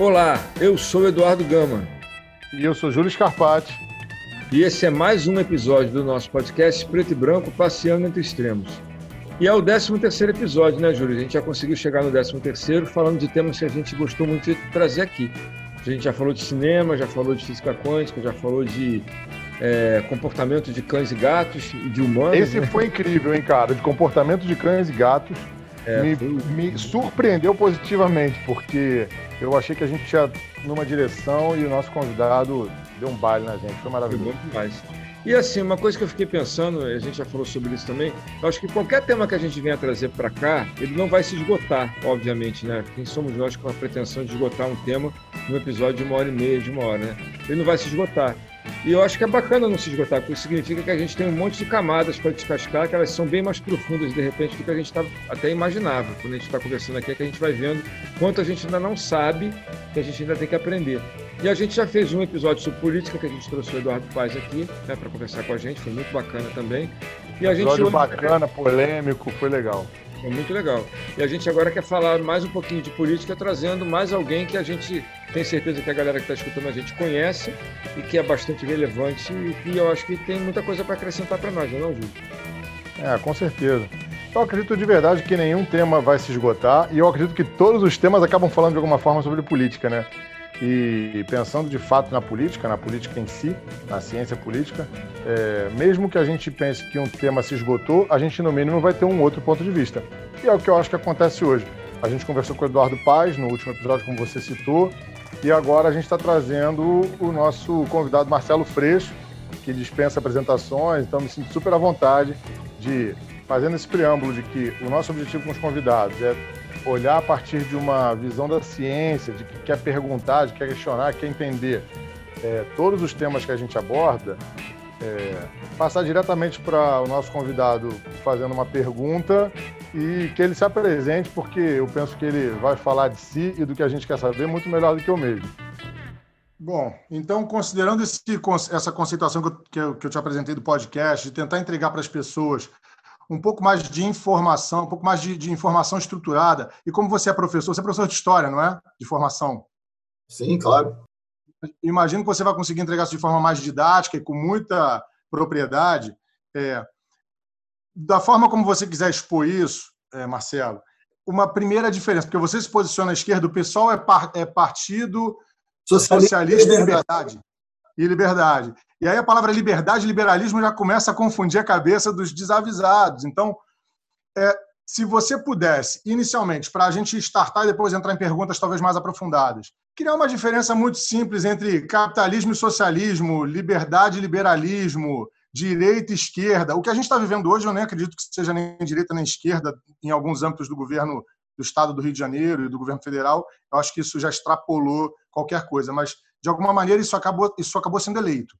Olá, eu sou Eduardo Gama. E eu sou Júlio Scarpati. E esse é mais um episódio do nosso podcast Preto e Branco Passeando entre Extremos. E é o 13 terceiro episódio, né, Júlio? A gente já conseguiu chegar no 13 terceiro falando de temas que a gente gostou muito de trazer aqui. A gente já falou de cinema, já falou de física quântica, já falou de é, comportamento de cães e gatos de humanos. Esse né? foi incrível, hein, cara? De comportamento de cães e gatos. É, me, me, surpreendeu positivamente, porque eu achei que a gente ia numa direção e o nosso convidado deu um baile na gente. Foi maravilhoso. Foi demais. E assim, uma coisa que eu fiquei pensando, a gente já falou sobre isso também, eu acho que qualquer tema que a gente venha trazer para cá, ele não vai se esgotar, obviamente, né? Quem somos nós com a pretensão de esgotar um tema num episódio de uma hora e meia, de uma hora, né? Ele não vai se esgotar. E eu acho que é bacana não se esgotar, porque isso significa que a gente tem um monte de camadas para descascar, que elas são bem mais profundas, de repente, do que a gente tá, até imaginava. Quando a gente está conversando aqui, é que a gente vai vendo quanto a gente ainda não sabe, que a gente ainda tem que aprender. E a gente já fez um episódio sobre política, que a gente trouxe o Eduardo Paz aqui, né, para conversar com a gente, foi muito bacana também. E a episódio bacana, polêmico, foi legal. Foi muito legal. E a gente agora quer falar mais um pouquinho de política, trazendo mais alguém que a gente tem certeza que a galera que está escutando a gente conhece e que é bastante relevante e que eu acho que tem muita coisa para acrescentar para nós, não é, Júlio? É, com certeza. Eu acredito de verdade que nenhum tema vai se esgotar e eu acredito que todos os temas acabam falando de alguma forma sobre política, né? E pensando de fato na política, na política em si, na ciência política, é, mesmo que a gente pense que um tema se esgotou, a gente no mínimo vai ter um outro ponto de vista. E é o que eu acho que acontece hoje. A gente conversou com o Eduardo Paz no último episódio, como você citou, e agora a gente está trazendo o nosso convidado Marcelo Freixo, que dispensa apresentações, então me sinto super à vontade de, fazendo esse preâmbulo de que o nosso objetivo com os convidados é olhar a partir de uma visão da ciência, de que quer perguntar, de que quer questionar, quer entender é, todos os temas que a gente aborda, é, passar diretamente para o nosso convidado fazendo uma pergunta e que ele se apresente, porque eu penso que ele vai falar de si e do que a gente quer saber muito melhor do que eu mesmo. Bom, então, considerando esse, essa conceituação que eu, que, eu, te apresentei do podcast, de tentar entregar para as pessoas um pouco mais de informação, um pouco mais de, de, informação estruturada. E como você é professor, você é professor de história, não é? De formação. Sim, claro. Imagino que você vai conseguir entregar isso de forma mais didática e com muita propriedade. É, da forma como você quiser expor isso, é, Marcelo, uma primeira diferença, porque você se posiciona à esquerda, o pessoal é, par, é partido socialista, socialista e liberdade. E liberdade. E aí a palavra liberdade e liberalismo já começa a confundir a cabeça dos desavisados. Então, é, se você pudesse, inicialmente, para a gente startar e depois entrar em perguntas talvez mais aprofundadas, criar uma diferença muito simples entre capitalismo e socialismo, liberdade e liberalismo, direita e esquerda. O que a gente está vivendo hoje, eu nem acredito que seja nem direita nem esquerda em alguns âmbitos do governo do Estado do Rio de Janeiro e do governo federal. Eu acho que isso já extrapolou qualquer coisa, mas de alguma maneira isso acabou, isso acabou sendo eleito.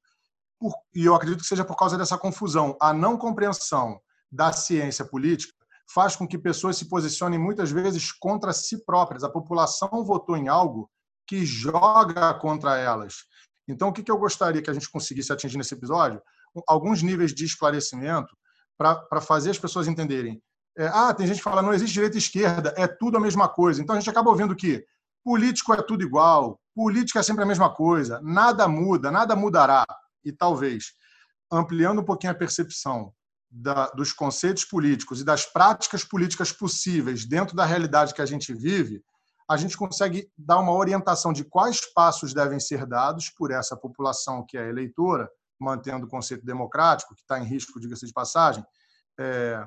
Por, e eu acredito que seja por causa dessa confusão. A não compreensão da ciência política faz com que pessoas se posicionem muitas vezes contra si próprias. A população votou em algo que joga contra elas. Então, o que eu gostaria que a gente conseguisse atingir nesse episódio? alguns níveis de esclarecimento para fazer as pessoas entenderem. É, ah, tem gente que fala não existe direita e esquerda, é tudo a mesma coisa. Então a gente acaba ouvindo que político é tudo igual, política é sempre a mesma coisa, nada muda, nada mudará. E talvez ampliando um pouquinho a percepção da, dos conceitos políticos e das práticas políticas possíveis dentro da realidade que a gente vive, a gente consegue dar uma orientação de quais passos devem ser dados por essa população que é eleitora mantendo o conceito democrático, que está em risco, diga-se de passagem, é,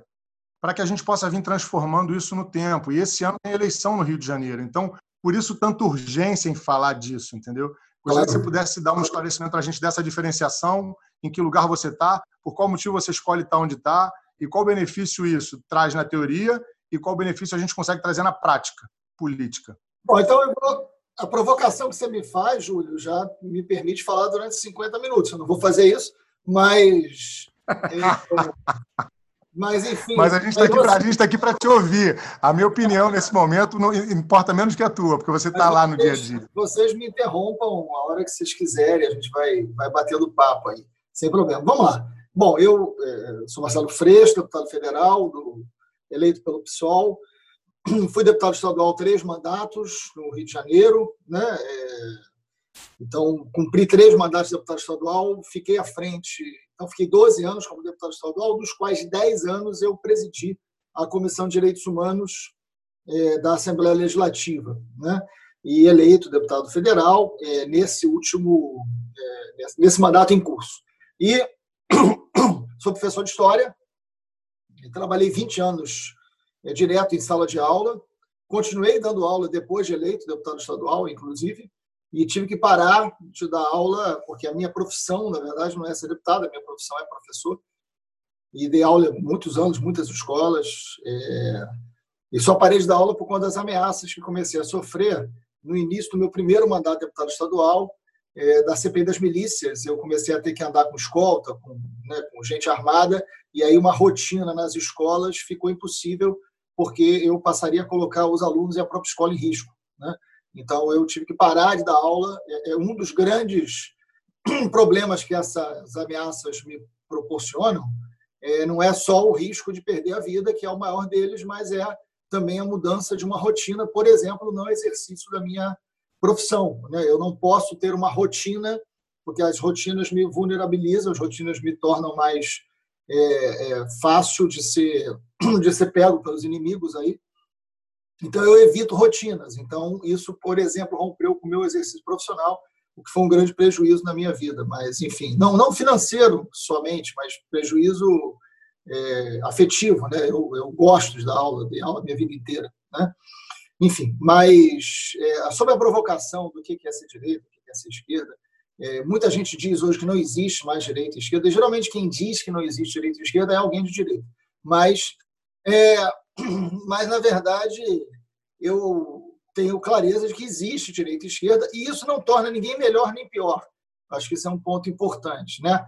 para que a gente possa vir transformando isso no tempo. E esse ano tem eleição no Rio de Janeiro, então, por isso, tanta urgência em falar disso, entendeu? Gostaria que você pudesse dar um esclarecimento para a gente dessa diferenciação, em que lugar você está, por qual motivo você escolhe estar onde está, e qual benefício isso traz na teoria e qual benefício a gente consegue trazer na prática política. Bom, então vou a provocação que você me faz, Júlio, já me permite falar durante 50 minutos. Eu não vou fazer isso, mas. mas, enfim. Mas a gente está aqui, tá aqui para te ouvir. A minha opinião nesse momento não importa menos que a tua, porque você está lá no dia a dia. Vocês me interrompam a hora que vocês quiserem, a gente vai, vai batendo papo aí, sem problema. Vamos lá. Bom, eu é, sou Marcelo Freixo, deputado federal, do, eleito pelo PSOL. fui deputado estadual três mandatos no Rio de Janeiro, né? É, então, cumpri três mandatos de deputado estadual, fiquei à frente. Então, fiquei 12 anos como deputado estadual, dos quais 10 anos eu presidi a Comissão de Direitos Humanos é, da Assembleia Legislativa, né? E eleito deputado federal é, nesse último, é, nesse mandato em curso. E sou professor de História, trabalhei 20 anos direto em sala de aula, continuei dando aula depois de eleito deputado estadual, inclusive, e tive que parar de dar aula, porque a minha profissão, na verdade, não é ser deputado, a minha profissão é professor. E dei aula muitos anos, muitas escolas. É... E só parei de dar aula por conta das ameaças que comecei a sofrer no início do meu primeiro mandato de deputado estadual, é, da CPI das milícias. Eu comecei a ter que andar com escolta, com, né, com gente armada, e aí uma rotina nas escolas ficou impossível, porque eu passaria a colocar os alunos e a própria escola em risco. Né? Então, eu tive que parar de dar aula. É, é um dos grandes problemas que essas ameaças me proporcionam é, não é só o risco de perder a vida, que é o maior deles, mas é também a mudança de uma rotina, por exemplo, no exercício da minha profissão. Né? Eu não posso ter uma rotina, porque as rotinas me vulnerabilizam, as rotinas me tornam mais é, é, fácil de ser, de ser pego pelos inimigos aí. Então, eu evito rotinas. Então, isso, por exemplo, rompeu com o meu exercício profissional, o que foi um grande prejuízo na minha vida. Mas, enfim, não, não financeiro somente, mas prejuízo é, afetivo. Né? Eu, eu gosto de dar aula, dei aula a minha vida inteira. Né? Enfim, mas é, sobre a provocação do que é ser direita, o que é ser esquerda, é, muita gente diz hoje que não existe mais direita e esquerda. E, geralmente, quem diz que não existe direita e esquerda é alguém de direita. Mas é, mas, na verdade, eu tenho clareza de que existe direita e esquerda, e isso não torna ninguém melhor nem pior. Acho que isso é um ponto importante. Né?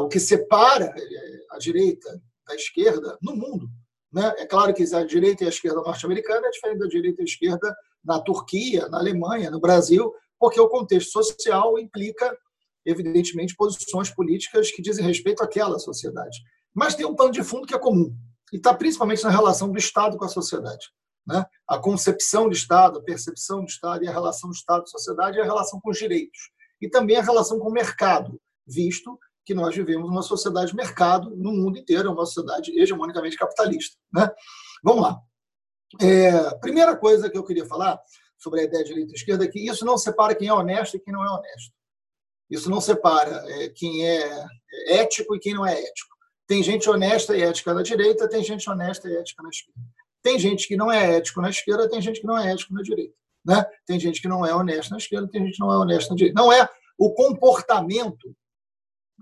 O que separa é, a direita da esquerda no mundo. Né? É claro que a direita e a esquerda norte-americana é diferente da direita e esquerda na Turquia, na Alemanha, no Brasil, porque o contexto social implica, evidentemente, posições políticas que dizem respeito àquela sociedade. Mas tem um pano de fundo que é comum, e está principalmente na relação do Estado com a sociedade. Né? A concepção de Estado, a percepção de Estado e a relação do Estado e sociedade é a relação com os direitos. E também a relação com o mercado, visto que nós vivemos numa sociedade de mercado no mundo inteiro, é uma sociedade hegemonicamente capitalista. Né? Vamos lá. É, primeira coisa que eu queria falar sobre a ideia de direita e esquerda é que isso não separa quem é honesto e quem não é honesto. Isso não separa é, quem é ético e quem não é ético. Tem gente honesta e ética na direita, tem gente honesta e ética na esquerda. Tem gente que não é ético na esquerda, tem gente que não é ético na direita. Né? Tem gente que não é honesta na esquerda, tem gente que não é honesta na direita. Não é o comportamento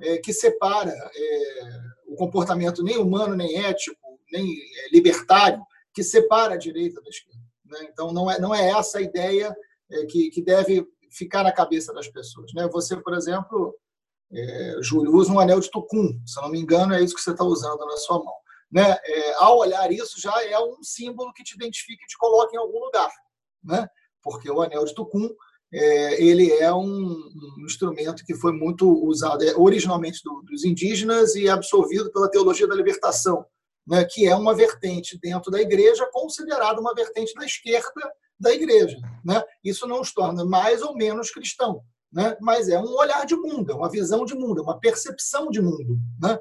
é, que separa é, o comportamento nem humano, nem ético, nem é, libertário, que separa a direita da esquerda. Né? Então, não é, não é essa a ideia que, que deve ficar na cabeça das pessoas. Né? Você, por exemplo, é, Júlio, usa um anel de tucum, se não me engano, é isso que você está usando na sua mão. Né? É, ao olhar isso, já é um símbolo que te identifica e te coloca em algum lugar. Né? Porque o anel de tucum é, ele é um, um, instrumento que foi muito usado é, originalmente do, dos indígenas e absorvido pela teologia da libertação, né? que é uma vertente dentro da igreja considerada uma vertente da esquerda da igreja. Né? Isso não os torna mais ou menos cristão né? mas é um olhar de mundo, é uma visão de mundo, é uma percepção de mundo. Né?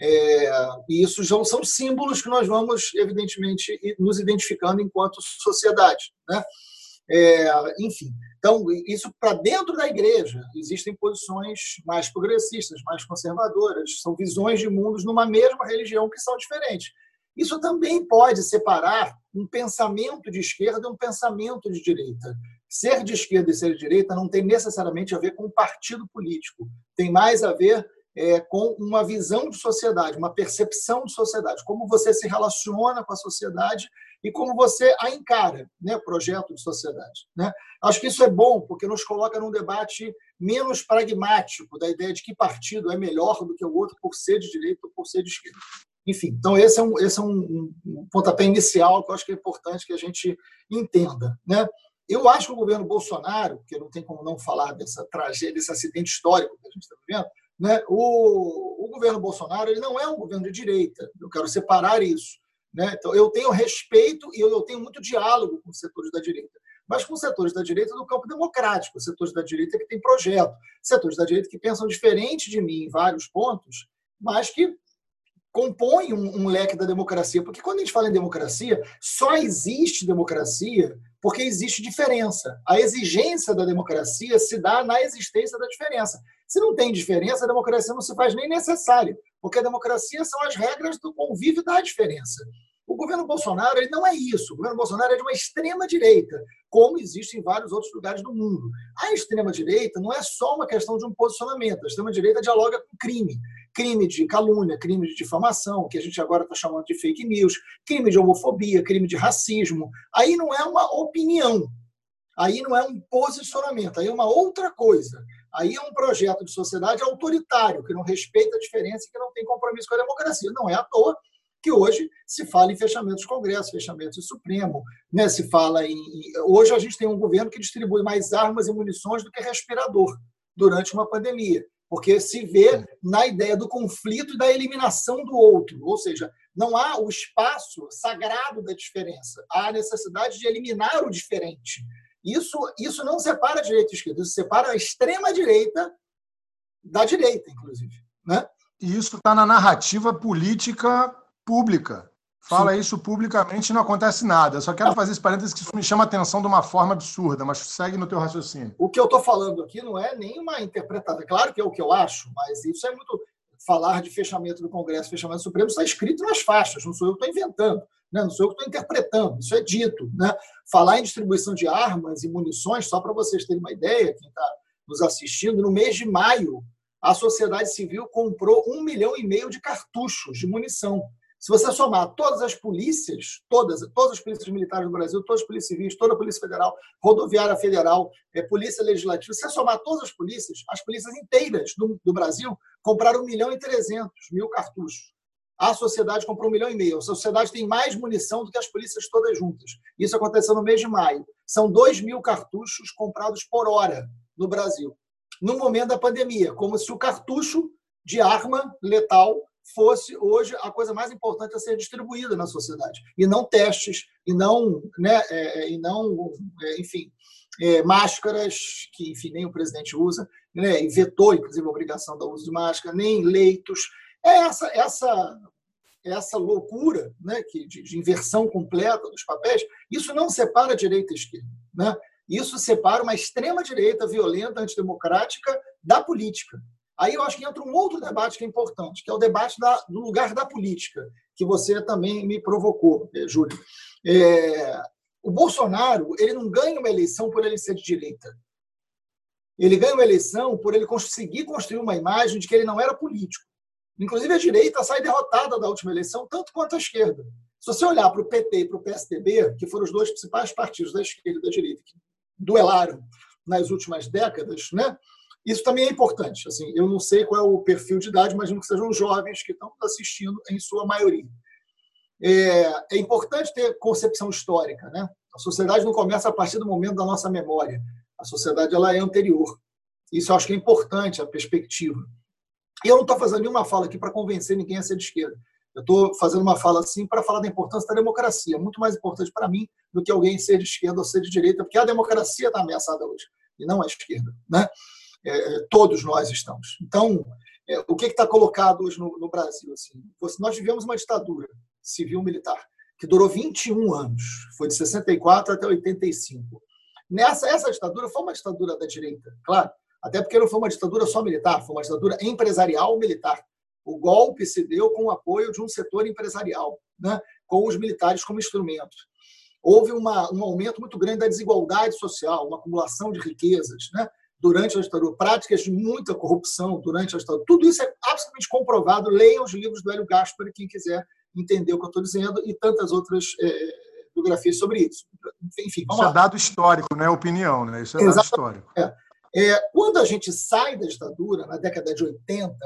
É, e isso já são símbolos que nós vamos, evidentemente, nos identificando enquanto sociedade. Né? É, enfim, então, isso para dentro da igreja, existem posições mais progressistas, mais conservadoras, são visões de mundos numa mesma religião que são diferentes. Isso também pode separar um pensamento de esquerda e um pensamento de direita. Ser de esquerda e ser de direita não tem necessariamente a ver com partido político, tem mais a ver é, com uma visão de sociedade, uma percepção de sociedade, como você se relaciona com a sociedade e como você a encara, né, projeto de sociedade. Né? Acho que isso é bom, porque nos coloca num debate menos pragmático da ideia de que partido é melhor do que o outro por ser de direita ou por ser de esquerda. Enfim, então esse é um, esse é um, um pontapé inicial que eu acho que é importante que a gente entenda. Né? Eu acho que o governo Bolsonaro, porque não tem como não falar dessa tragédia, desse acidente histórico que a gente está vivendo, né? o, o governo Bolsonaro ele não é um governo de direita. Eu quero separar isso. Né? Então, eu tenho respeito e eu tenho muito diálogo com os setores da direita mas com setores da direita do campo democrático, setores da direita que têm projeto, setores da direita que pensam diferente de mim em vários pontos, mas que compõem um, um, leque da democracia. Porque quando a gente fala em democracia, só existe democracia porque existe diferença. A exigência da democracia se dá na existência da diferença. Se não tem diferença, a democracia não se faz nem necessária, porque a democracia são as regras do convívio da diferença. O governo Bolsonaro ele não é isso. O governo Bolsonaro é de uma extrema-direita, como existe em vários outros lugares do mundo. A extrema-direita não é só uma questão de um posicionamento. A extrema-direita dialoga com crime. Crime de calúnia, crime de difamação, que a gente agora está chamando de fake news, crime de homofobia, crime de racismo. Aí não é uma opinião. Aí não é um posicionamento. Aí é uma outra coisa. Aí é um projeto de sociedade autoritário, que não respeita a diferença e que não tem compromisso com a democracia. Não é à toa que hoje se fala em fechamento de Congresso, fechamento de Supremo, né? se fala em. Hoje a gente tem um governo que distribui mais armas e munições do que respirador durante uma pandemia, porque se vê na ideia do conflito e da eliminação do outro, ou seja, não há o espaço sagrado da diferença, há a necessidade de eliminar o diferente. Isso, isso não separa a direita e a esquerda, isso separa a extrema-direita da direita, inclusive. Né? E isso está na narrativa política pública. Fala Sim. isso publicamente e não acontece nada. Eu só quero fazer esse parênteses que isso me chama a atenção de uma forma absurda, mas segue no teu raciocínio. O que eu estou falando aqui não é nenhuma interpretação. Claro que é o que eu acho, mas isso é muito. Falar de fechamento do Congresso, fechamento do Supremo, está escrito nas faixas, não sou eu que estou inventando, né? não sou eu que estou interpretando, isso é dito. Né? Falar em distribuição de armas e munições, só para vocês terem uma ideia, quem está nos assistindo, no mês de maio, a sociedade civil comprou um milhão e meio de cartuchos de munição se você somar todas as polícias, todas, todas as polícias militares do Brasil, todas as polícias civis, toda a Polícia Federal, Rodoviária Federal, é, Polícia Legislativa, se você somar todas as polícias, as polícias inteiras do, do Brasil compraram 1 milhão e 300 mil cartuchos. A sociedade comprou um milhão e meio. A sociedade tem mais munição do que as polícias todas juntas. Isso aconteceu no mês de maio. São 2 mil cartuchos comprados por hora no Brasil. No momento da pandemia, como se o cartucho de arma letal fosse hoje a coisa mais importante a ser distribuída na sociedade. E não testes e não né é, é, e não é, enfim é, máscaras que enfim nem o presidente usa né e vetou inclusive a obrigação do uso de máscara nem leitos. É essa essa essa loucura né que de, de inversão completa dos papéis. Isso não separa direita e esquerda né? Isso separa uma extrema direita violenta antidemocrática da política Aí eu acho que entra um outro debate que é importante, que é o debate da, do lugar da política, que você também me provocou, eh, Júlio. É, o Bolsonaro ele não ganha uma eleição por ele ser de direita. Ele ganha uma eleição por ele conseguir construir uma imagem de que ele não era político. Inclusive, a direita sai derrotada da última eleição, tanto quanto a esquerda. Se você olhar para o PT e para o PSDB, que foram os dois principais partidos da esquerda e da direita que duelaram nas últimas décadas, né? Isso também é importante. Assim, eu não sei qual é o perfil de idade, imagino que sejam jovens que estão assistindo em sua maioria. É, é importante ter concepção histórica, né? A sociedade não começa a partir do momento da nossa memória. A sociedade ela é anterior. Isso eu acho que é importante a perspectiva. E eu não estou fazendo nenhuma fala aqui para convencer ninguém a ser de esquerda. Eu estou fazendo uma fala assim para falar da importância da democracia. É muito mais importante para mim do que alguém ser de esquerda ou ser de direita, porque a democracia está ameaçada hoje e não a esquerda, né? É, todos nós estamos. Então, é, o que está colocado hoje no, no Brasil? Assim? Nós vivemos uma ditadura civil-militar que durou 21 anos, foi de 64 até 85. Nessa essa ditadura foi uma ditadura da direita, claro, até porque não foi uma ditadura só militar, foi uma ditadura empresarial militar. O golpe se deu com o apoio de um setor empresarial, né, com os militares como instrumento. Houve uma, um aumento muito grande da desigualdade social, uma acumulação de riquezas, né? Durante a ditadura, práticas de muita corrupção durante a ditadura. Tudo isso é absolutamente comprovado. Leiam os livros do Hélio Gaspari, quem quiser entender o que eu estou dizendo, e tantas outras é, biografias sobre isso. Enfim, isso lá. é dado histórico, não é opinião, né? Isso é Exatamente. dado histórico. É. É, quando a gente sai da ditadura, na década de 80,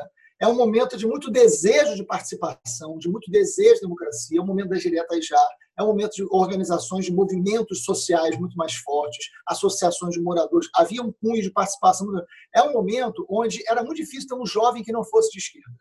é um momento de muito desejo de participação, de muito desejo de democracia, é um momento das diretas já, é um momento de organizações de movimentos sociais muito mais fortes, associações de moradores, havia um cunho de participação. É um momento onde era muito difícil ter um jovem que não fosse de esquerda.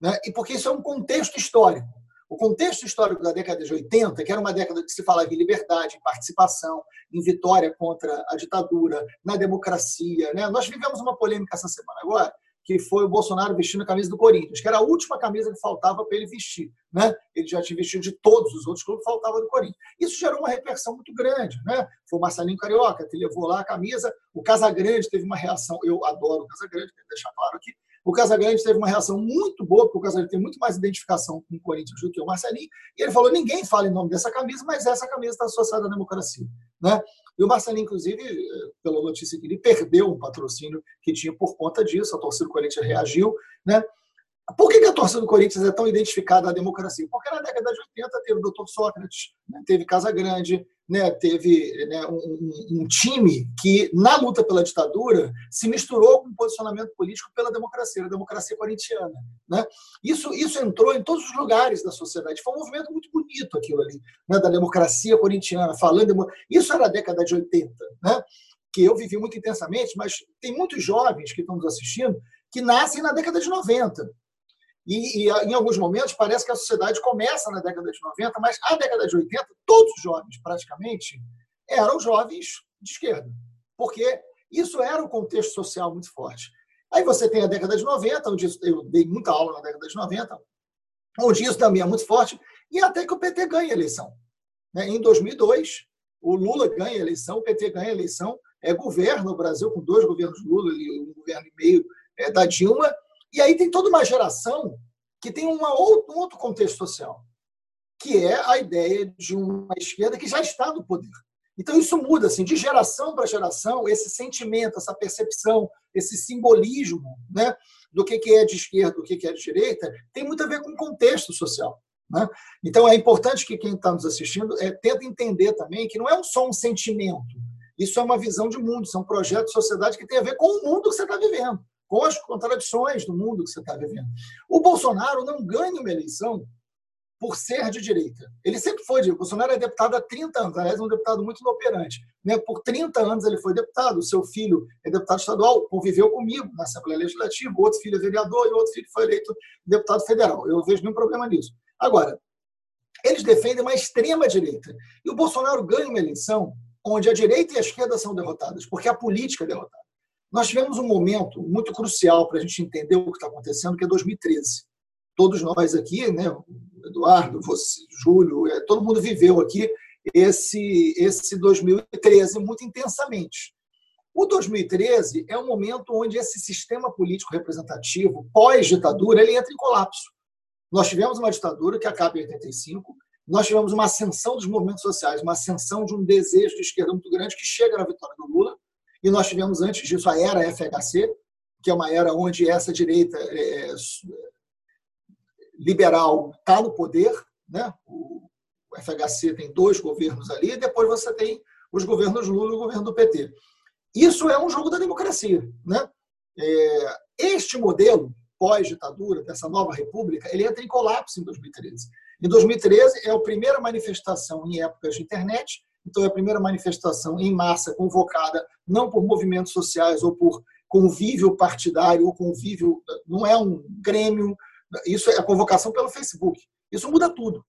Né? E porque isso é um contexto histórico. O contexto histórico da década de 80, que era uma década que se falava em liberdade, em participação, em vitória contra a ditadura, na democracia. Né? Nós vivemos uma polêmica essa semana agora, que foi o Bolsonaro vestindo a camisa do Corinthians, que era a última camisa que faltava para ele vestir. Né? Ele já tinha vestido de todos os outros clubes, faltava do Corinthians. Isso gerou uma repercussão muito grande. Né? Foi o Marcelinho Carioca que levou lá a camisa, o Casagrande teve uma reação, eu adoro o Casagrande, quero deixar claro aqui, o Casagrande teve uma reação muito boa, porque o Casagrande tem muito mais identificação com o Corinthians do que o Marcelinho, e ele falou: ninguém fala em nome dessa camisa, mas essa camisa está associada à democracia. Né? E o Marcelinho, inclusive, pela notícia que ele perdeu um patrocínio que tinha por conta disso, a torcida do Corinthians reagiu. Né? Por que, a torcida do Corinthians é tão identificada à democracia? Porque na década de 80 teve o doutor Sócrates, né? teve Casa Grande, né, teve né, um, um, time que, na luta pela ditadura, se misturou com o posicionamento político pela democracia, a democracia corintiana. Né? Isso, isso entrou em todos os lugares da sociedade. Foi um movimento muito bonito aquilo ali, né, da democracia corintiana, falando. Isso era a década de 80, né, que eu vivi muito intensamente, mas tem muitos jovens que estão nos assistindo que nascem na década de 90. E, e, em alguns momentos parece que a sociedade começa na década de 90, mas a década de 80, todos os jovens, praticamente, eram jovens de esquerda. Porque isso era um contexto social muito forte. Aí você tem a década de 90, onde eu dei muita aula na década de 90, onde isso também é muito forte, e até que o PT ganha a eleição. Né? Em 2002, o Lula ganha a eleição, o PT ganha a eleição, é governo no Brasil, com dois governos Lula e um governo e meio é, da Dilma, e aí tem toda uma geração que tem uma um outro contexto social, que é a ideia de uma esquerda que já está no poder. Então isso muda assim, de geração para geração, esse sentimento, essa percepção, esse simbolismo né, do que é de esquerda, do que é de direita, tem muito a ver com o contexto social. Né? Então é importante que quem está nos assistindo é, tente entender também que não é só um sentimento, isso é uma visão de mundo, isso é um projeto de sociedade que tem a ver com o mundo que você está vivendo com as contradições do mundo que você está vivendo. O Bolsonaro não ganha uma eleição por ser de direita. Ele sempre foi de Bolsonaro é deputado há 30 anos, aliás, é um deputado muito inoperante. Né? Por 30 anos ele foi deputado, o seu filho é deputado estadual, conviveu comigo na Assembleia Legislativa, outro filho é vereador e outro filho foi eleito deputado federal. Eu não vejo nenhum problema nisso. Agora, eles defendem uma extrema direita. E o Bolsonaro ganha uma eleição onde a direita e a esquerda são derrotadas, porque a política é derrotada. Nós tivemos um momento muito crucial para a gente entender o que está acontecendo, que é 2013. Todos nós aqui, né, Eduardo, você, Júlio, é, todo mundo viveu aqui esse, esse 2013 muito intensamente. O 2013 é um momento onde esse sistema político representativo, pós-ditadura, ele entra em colapso. Nós tivemos uma ditadura que acaba em 85, nós tivemos uma ascensão dos movimentos sociais, uma ascensão de um desejo de esquerda muito grande que chega na vitória do Lula, e nós tivemos antes disso a era FHC, que é uma era onde essa direita é, é liberal está no poder, né? O FHC tem dois governos ali, e depois você tem os governos Lula e o governo do PT. Isso é um jogo da democracia, né? É, este modelo pós-ditadura dessa nova república, ele entra em colapso em 2013. Em 2013 é a primeira manifestação em épocas de internet então, é a primeira manifestação em massa convocada não por movimentos sociais ou por convívio partidário ou convívio, não é um grêmio, isso é a convocação pelo Facebook. Isso muda tudo.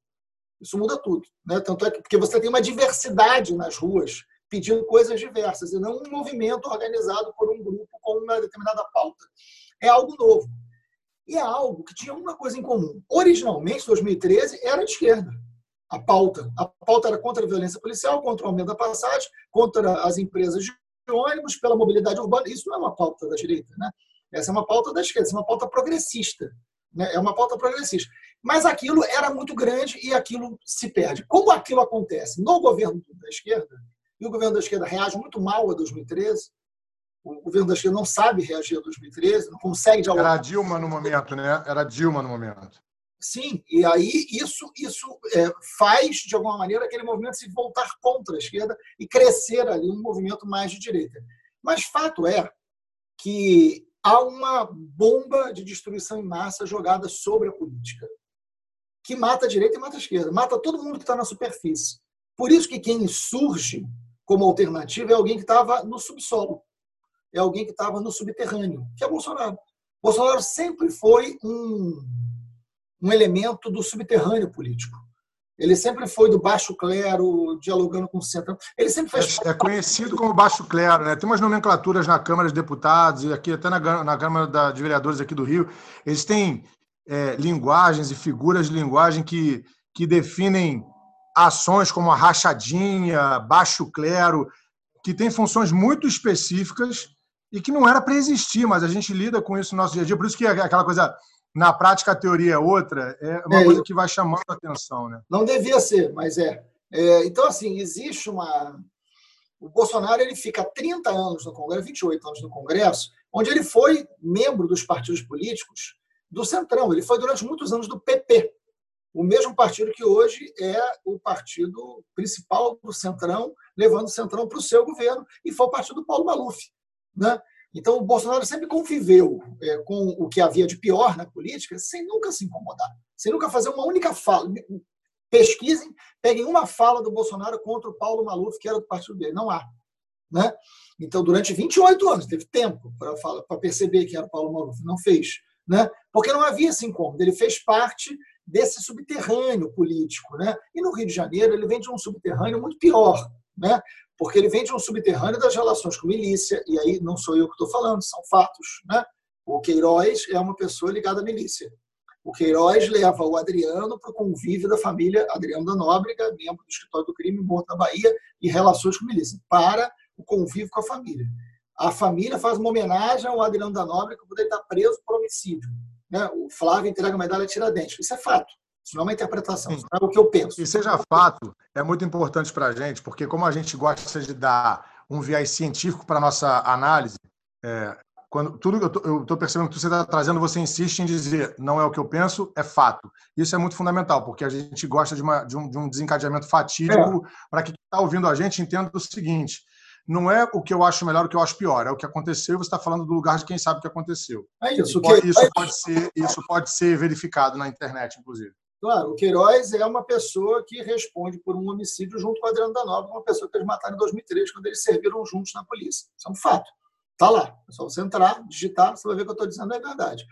Isso muda tudo. Né? Tanto é que porque você tem uma diversidade nas ruas pedindo coisas diversas e não um movimento organizado por um grupo com uma determinada pauta. É algo novo. E é algo que tinha uma coisa em comum. Originalmente, 2013, era de esquerda a pauta. A pauta era contra a violência policial, contra o aumento da passagem, contra as empresas de ônibus, pela mobilidade urbana. Isso não é uma pauta da direita, né? Essa é uma pauta da esquerda, é uma pauta progressista. Né? É uma pauta progressista. Mas aquilo era muito grande e aquilo se perde. Como aquilo acontece no governo da esquerda, e o governo da esquerda reage muito mal a 2013, o governo da esquerda não sabe reagir a 2013, não consegue dialogar. Era Dilma no momento, né? Era Dilma no momento. Sim, e aí isso, isso é, faz, de alguma maneira, aquele movimento se voltar contra a esquerda e crescer ali um movimento mais de direita. Mas fato é que há uma bomba de destruição em massa jogada sobre a política, que mata a direita e mata a esquerda, mata todo mundo que está na superfície. Por isso que quem surge como alternativa é alguém que estava no subsolo, é alguém que estava no subterrâneo, que é Bolsonaro. Bolsonaro sempre foi um um elemento do subterrâneo político. Ele sempre foi do baixo clero, dialogando com o centro. Ele sempre fez. É, é conhecido como baixo clero, né? Tem umas nomenclaturas na Câmara de Deputados e aqui até na, na Câmara da, de Vereadores aqui do Rio. Eles têm é, linguagens e figuras de linguagem que, que definem ações como a rachadinha, baixo clero, que têm funções muito específicas e que não era para existir, mas a gente lida com isso no nosso dia a dia. Por isso que é aquela coisa na prática a teoria é outra, é uma é, coisa que vai chamando a atenção. Né? Não devia ser, mas é. é. Então, assim, existe uma. O Bolsonaro ele fica 30 anos no Congresso, 28 anos no Congresso, onde ele foi membro dos partidos políticos do Centrão. Ele foi durante muitos anos do PP, o mesmo partido que hoje é o partido principal do Centrão, levando o Centrão para o seu governo, e foi o partido do Paulo Maluf. Né? Então, o Bolsonaro sempre conviveu é, com o que havia de pior na política sem nunca se incomodar, sem nunca fazer uma única fala. Pesquisem, peguem uma fala do Bolsonaro contra o Paulo Maluf, que era do partido dele. Não há. Né? Então, durante 28 anos, teve tempo para perceber que era o Paulo Maluf. Não fez. Né? Porque não havia esse incômodo. Ele fez parte desse subterrâneo político. Né? E no Rio de Janeiro, ele vem de um subterrâneo muito pior. Né? Porque ele vem de um subterrâneo das relações com milícia, e aí não sou eu que estou falando, são fatos. Né? O Queiroz é uma pessoa ligada à milícia. O Queiroz leva o Adriano para o convívio da família Adriano da Nóbrega, membro do escritório do crime Morto da Bahia, e relações com milícia, para o convívio com a família. A família faz uma homenagem ao Adriano da Nóbrega, por ele estar preso por homicídio. Né? O Flávio entrega a medalha a Tiradentes. Isso é fato. Isso não é uma interpretação, isso é o que eu penso. E seja fato, é muito importante para a gente, porque como a gente gosta de dar um viés científico para a nossa análise, é, quando tudo eu estou percebendo que você está trazendo, você insiste em dizer não é o que eu penso, é fato. Isso é muito fundamental, porque a gente gosta de, uma, de, um, de um, desencadeamento fatídico é. para que quem está ouvindo a gente entenda o seguinte: não é o que eu acho melhor, o que eu acho pior, é o que aconteceu. Você está falando do lugar de quem sabe o que aconteceu. É isso. Que... isso, pode ser, isso pode ser verificado na internet, inclusive. Claro, o Queiroz é uma pessoa que responde por um homicídio junto com o Adriano da Nova, uma pessoa que eles mataram em 2003, quando eles serviram juntos na polícia. Isso é um fato. Está lá. É só você entrar, digitar, você vai ver que eu estou dizendo é verdade.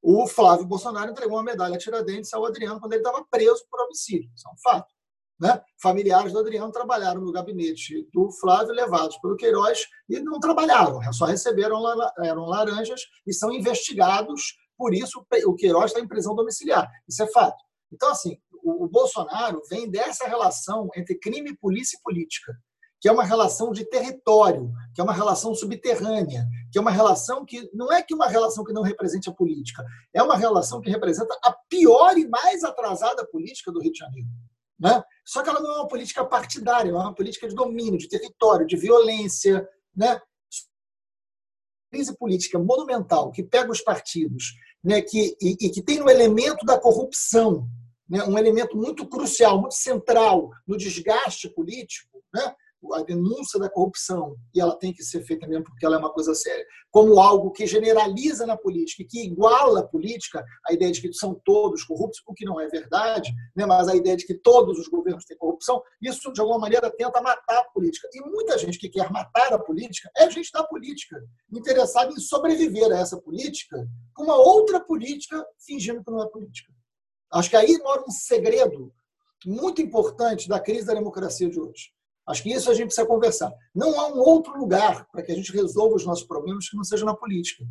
O Flávio Bolsonaro entregou uma medalha a Tiradentes ao Adriano quando ele estava preso por homicídio. Isso é um fato. Né? Familiares do Adriano trabalharam no gabinete do Flávio, levados pelo Queiroz, e não trabalharam, só receberam eram laranjas e são investigados. Por isso, o Queiroz está em prisão domiciliar. Isso é fato. Então, assim, o, o Bolsonaro vem dessa relação entre crime, polícia e política, que é uma relação de território, que é uma relação subterrânea, que é uma relação que não é que uma relação que não represente a política, é uma relação que representa a pior e mais atrasada política do Rio de Janeiro. Né? Só que ela não é uma política partidária, é uma política de domínio, de território, de violência. Né? Crise política monumental que pega os partidos né, que, e, e que tem no elemento da corrupção né, um elemento muito crucial, muito central no desgaste político, né, a denúncia da corrupção, e ela tem que ser feita mesmo porque ela é uma coisa séria, como algo que generaliza na política e que iguala a política, a ideia de que são todos corruptos, o que não é verdade, né, mas a ideia de que todos os governos têm corrupção, isso de alguma maneira tenta matar a política. E muita gente que quer matar a política é gente da política, interessada em sobreviver a essa política com uma outra política fingindo que não é política. Acho que aí mora um segredo muito importante da crise da democracia de hoje. Acho que isso a gente precisa conversar. Não há um outro lugar para que a gente resolva os nossos problemas que não seja na política.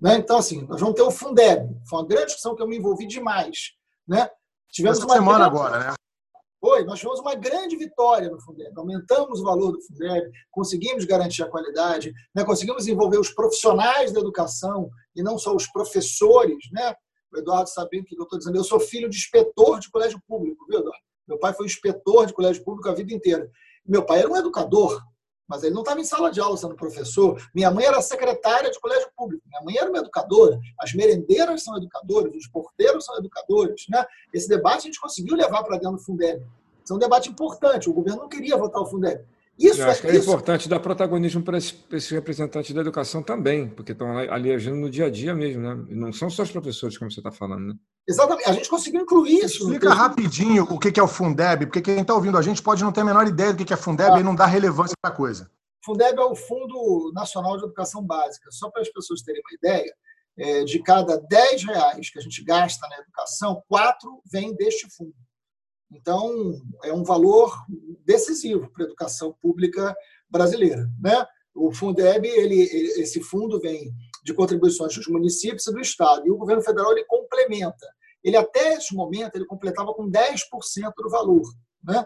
Né? Então, assim, nós vamos ter o Fundeb. Foi uma grande discussão que eu me envolvi demais. Né? Tivemos Essa uma semana grande... agora, né? Foi, nós tivemos uma grande vitória no Fundeb. Aumentamos o valor do Fundeb, conseguimos garantir a qualidade, né? conseguimos envolver os profissionais da educação e não só os professores, né? O Eduardo sabendo o que eu estou dizendo. Eu sou filho de inspetor de colégio público, viu, Eduardo? Meu pai foi inspetor de colégio público a vida inteira. Meu pai era um educador, mas ele não estava em sala de aula sendo professor. Minha mãe era secretária de colégio público. Minha mãe era uma educadora. As merendeiras são educadoras, os porteiros são educadores. Né? Esse debate a gente conseguiu levar para dentro do Fundeb. Isso é um debate importante. O governo não queria votar o Fundeb. Isso Eu acho é, que é isso... importante dar protagonismo para esses representantes da educação também, porque estão ali agindo no dia a dia mesmo, né? não são só os professores, como você está falando, né? Exatamente. A gente conseguiu incluir isso. Explica rapidinho o que é o Fundeb, porque quem está ouvindo a gente pode não ter a menor ideia do que é Fundeb ah. e não dar relevância para a coisa. Fundeb é o Fundo Nacional de Educação Básica. Só para as pessoas terem uma ideia, é, de cada 10 reais que a gente gasta na educação, 4 vem deste fundo. Então, é um valor decisivo para a educação pública brasileira. Né? O Fundeb, ele, esse fundo vem de contribuições dos municípios e do Estado, e o governo federal ele complementa. Ele, até esse momento, ele completava com 10% do valor. Né?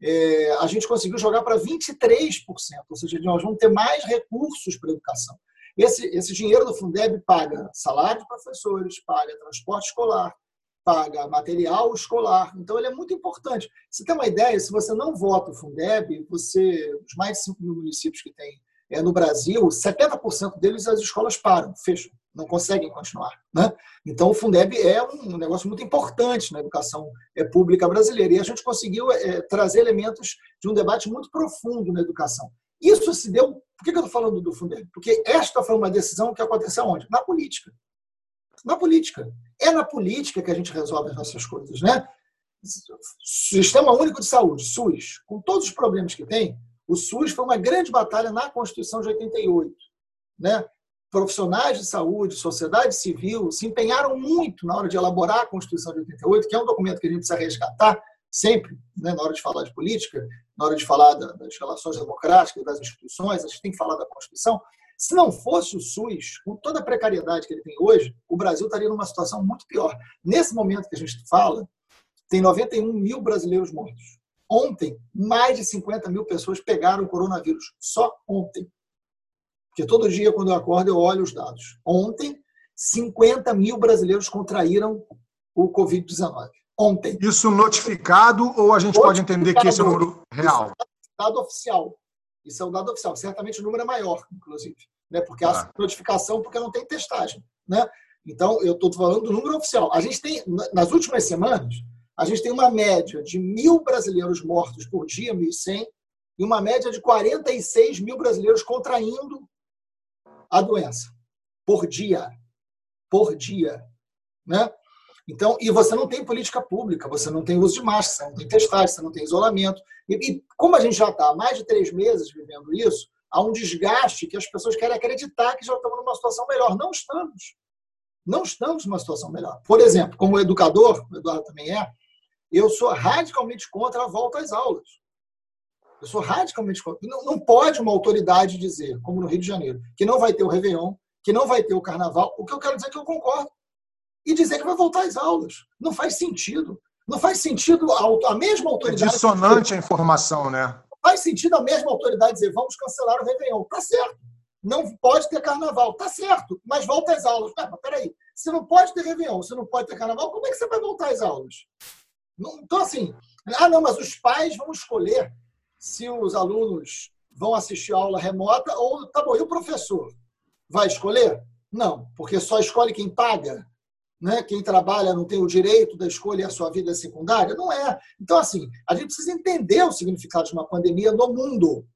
É, a gente conseguiu jogar para 23%, ou seja, nós vamos ter mais recursos para a educação. Esse, esse dinheiro do Fundeb paga salário de professores, paga transporte escolar, paga material escolar. Então, ele é muito importante. Você tem uma ideia, se você não vota o Fundeb, você, os mais de 5 mil municípios que tem é, no Brasil, 70% deles as escolas param, fecham, não conseguem continuar. Né? Então, o Fundeb é um negócio muito importante na educação é, pública brasileira. E a gente conseguiu é, trazer elementos de um debate muito profundo na educação. Isso se deu. Por que eu estou falando do Fundeb? Porque esta foi uma decisão que aconteceu onde? Na política na política. É na política que a gente resolve as nossas coisas, né? Sistema Único de Saúde, SUS, com todos os problemas que tem, o SUS foi uma grande batalha na Constituição de 88, né? Profissionais de saúde, sociedade civil se empenharam muito na hora de elaborar a Constituição de 88, que é um documento que a gente precisa resgatar sempre, né, na hora de falar de política, na hora de falar das relações democráticas, das instituições, a gente tem que falar da Constituição, se não fosse o SUS, com toda a precariedade que ele tem hoje, o Brasil estaria numa situação muito pior. Nesse momento que a gente fala, tem 91 mil brasileiros mortos. Ontem, mais de 50 mil pessoas pegaram o coronavírus. Só ontem. Porque todo dia, quando eu acordo, eu olho os dados. Ontem, 50 mil brasileiros contraíram o Covid-19. Ontem. Isso notificado ou a gente notificado, pode entender que esse é o número real? Dado oficial. Isso é um dado oficial. Certamente o número é maior, inclusive, né? porque há ah. notificação, porque não tem testagem. Né? Então, eu estou falando do número oficial. A gente tem, nas últimas semanas, a gente tem uma média de mil brasileiros mortos por dia, 1.100, e uma média de 46 mil brasileiros contraindo a doença por dia. Por dia. Né? Então, e você não tem política pública, você não tem uso de máscara, você não tem testagem, você não tem isolamento. E, e como a gente já está há mais de três meses vivendo isso, há um desgaste que as pessoas querem acreditar que já estamos numa situação melhor. Não estamos. Não estamos numa situação melhor. Por exemplo, como educador, o Eduardo também é, eu sou radicalmente contra a volta às aulas. Eu sou radicalmente contra. Não, não pode uma autoridade dizer, como no Rio de Janeiro, que não vai ter o Réveillon, que não vai ter o Carnaval. O que eu quero dizer é que eu concordo e dizer que vai voltar às aulas. Não faz sentido. Não faz sentido a, a mesma autoridade. É dissonante a informação, né? Não faz sentido a mesma autoridade dizer vamos cancelar o Réveillon. Tá certo. Não pode ter carnaval. Tá certo, mas volta às aulas. Ah, mas peraí. Se não pode ter Réveillon, se não pode ter carnaval, como é que você vai voltar às aulas? Então, assim, ah, não, mas os pais vão escolher se os alunos vão assistir a aula remota ou, tá bom, e o professor? Vai escolher? Não, porque só escolhe quem paga né? quem trabalha não tem o direito da escolha e a sua vida é secundária? Não é. Então, assim, a gente precisa entender o significado de uma pandemia no mundo.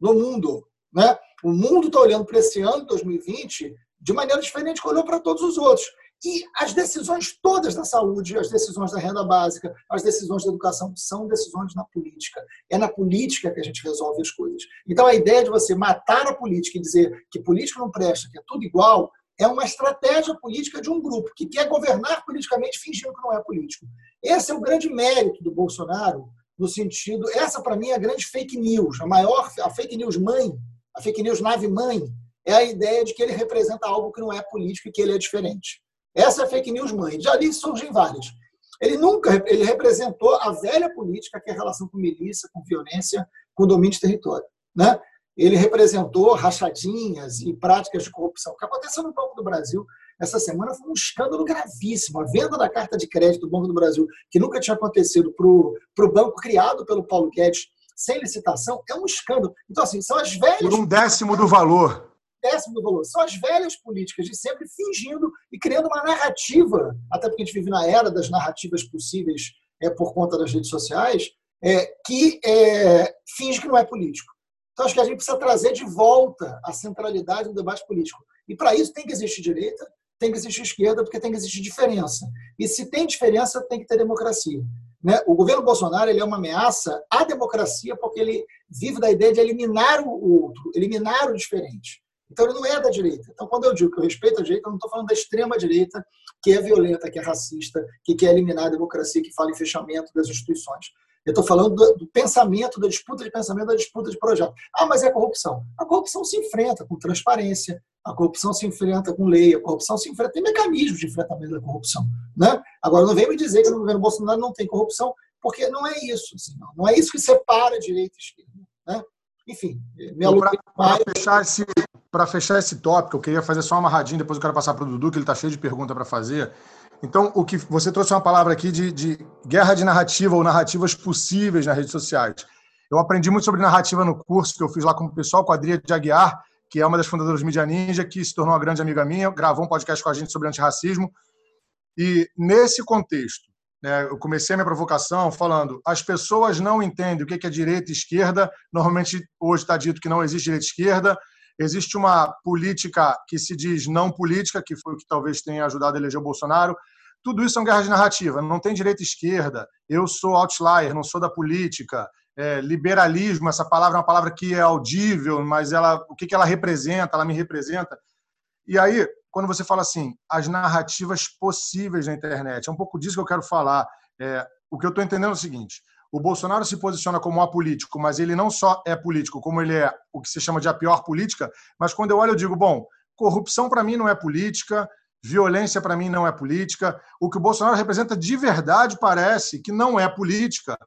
No mundo. Né? O mundo está olhando para esse ano, 2020, de maneira diferente que olhou para todos os outros. E as decisões todas da saúde, as decisões da renda básica, as decisões da educação, são decisões na política. É na política que a gente resolve as coisas. Então, a ideia de você matar a política e dizer que política não presta, que é tudo igual, é uma estratégia política de um grupo que quer governar politicamente fingindo que não é político. Esse é o grande mérito do Bolsonaro, no sentido. Essa, para mim, é a grande fake news. A maior, a fake news mãe, a fake news nave mãe, é a ideia de que ele representa algo que não é político e que ele é diferente. Essa é a fake news mãe. Já ali surgem várias. Ele nunca ele representou a velha política, que é a relação com milícia, com violência, com domínio de território. Né? Ele representou rachadinhas e práticas de corrupção. O que aconteceu no Banco do Brasil essa semana foi um escândalo gravíssimo. A venda da carta de crédito do Banco do Brasil, que nunca tinha acontecido para o banco criado pelo Paulo Guedes, sem licitação, é um escândalo. Então, assim, são as velhas. Por um décimo do valor. Décimo do valor. São as velhas políticas de sempre fingindo e criando uma narrativa, até porque a gente vive na era das narrativas possíveis é, por conta das redes sociais, é, que é, finge que não é político. Então, acho que a gente precisa trazer de volta a centralidade do debate político. E, para isso, tem que existir direita, tem que existir esquerda, porque tem que existir diferença. E, se tem diferença, tem que ter democracia. Né? O governo Bolsonaro ele é uma ameaça à democracia, porque ele vive da ideia de eliminar o outro, eliminar o diferente. Então ele não é da direita. Então quando eu digo que eu respeito a direita, eu não estou falando da extrema direita, que é violenta, que é racista, que quer eliminar a democracia, que fala em fechamento das instituições. Eu estou falando do, do, pensamento, da disputa de pensamento, da disputa de projeto. Ah, mas é corrupção. A corrupção se enfrenta com transparência, a corrupção se enfrenta com lei, a corrupção se enfrenta, tem mecanismos de enfrentamento da corrupção. Né? Agora, não vem me dizer que no governo Bolsonaro não tem corrupção, porque não é isso. Assim, não. não é isso que separa direita e esquerda. Né? Enfim, me alugei Para fechar, esse, fechar esse tópico, eu queria fazer só uma amarradinha, depois eu quero passar para o Dudu, que ele está cheio de perguntas para fazer. Então, o que você trouxe uma palavra aqui de, de guerra de narrativa ou narrativas possíveis nas redes sociais. Eu aprendi muito sobre narrativa no curso que eu fiz lá com o pessoal, com a Adria de Aguiar, que é uma das fundadoras do Mídia Ninja, que se tornou uma grande amiga minha, gravou um podcast com a gente sobre antirracismo. E nesse contexto, né, eu comecei a minha provocação falando: as pessoas não entendem o que é direita e esquerda. Normalmente, hoje está dito que não existe direita e esquerda. Existe uma política que se diz não política, que foi o que talvez tenha ajudado a eleger o Bolsonaro. Tudo isso são guerras de narrativa. Não tem direita e esquerda. Eu sou outlier, não sou da política. É, liberalismo, essa palavra é uma palavra que é audível, mas ela, o que, que ela representa? Ela me representa. E aí, quando você fala assim, as narrativas possíveis na internet, é um pouco disso que eu quero falar. É, o que eu estou entendendo é o seguinte: o Bolsonaro se posiciona como apolítico, mas ele não só é político, como ele é o que se chama de a pior política. Mas quando eu olho, eu digo, bom, corrupção para mim não é política, violência para mim não é política. O que o Bolsonaro representa de verdade parece que não é política.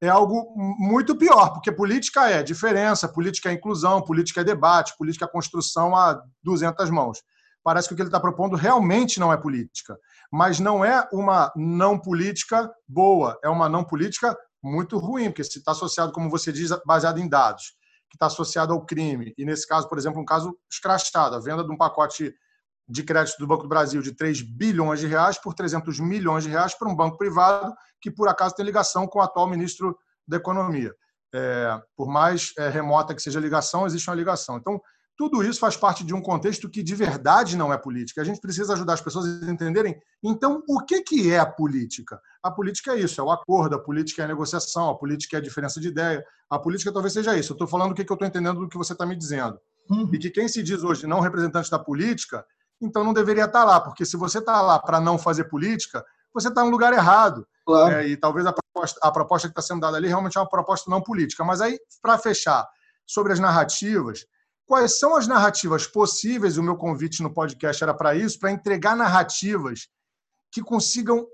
É algo muito pior, porque política é diferença, política é inclusão, política é debate, política é construção a 200 mãos. Parece que o que ele está propondo realmente não é política. Mas não é uma não política boa, é uma não política muito ruim, porque se está associado, como você diz, baseado em dados, que está associado ao crime, e nesse caso, por exemplo, um caso escrachado, a venda de um pacote de crédito do Banco do Brasil de 3 bilhões de reais por 300 milhões de reais para um banco privado que, por acaso, tem ligação com o atual ministro da Economia. É, por mais é, remota que seja a ligação, existe uma ligação. Então, tudo isso faz parte de um contexto que de verdade não é política. A gente precisa ajudar as pessoas a entenderem, então, o que, que é a política? A política é isso, é o acordo, a política é a negociação, a política é a diferença de ideia. A política talvez seja isso. Eu estou falando o que, que eu estou entendendo do que você está me dizendo. Uhum. E que quem se diz hoje não representante da política, então não deveria estar tá lá, porque se você está lá para não fazer política, você está no lugar errado. Claro. É, e talvez a proposta, a proposta que está sendo dada ali realmente é uma proposta não política. Mas aí, para fechar, sobre as narrativas, quais são as narrativas possíveis? O meu convite no podcast era para isso, para entregar narrativas que consigam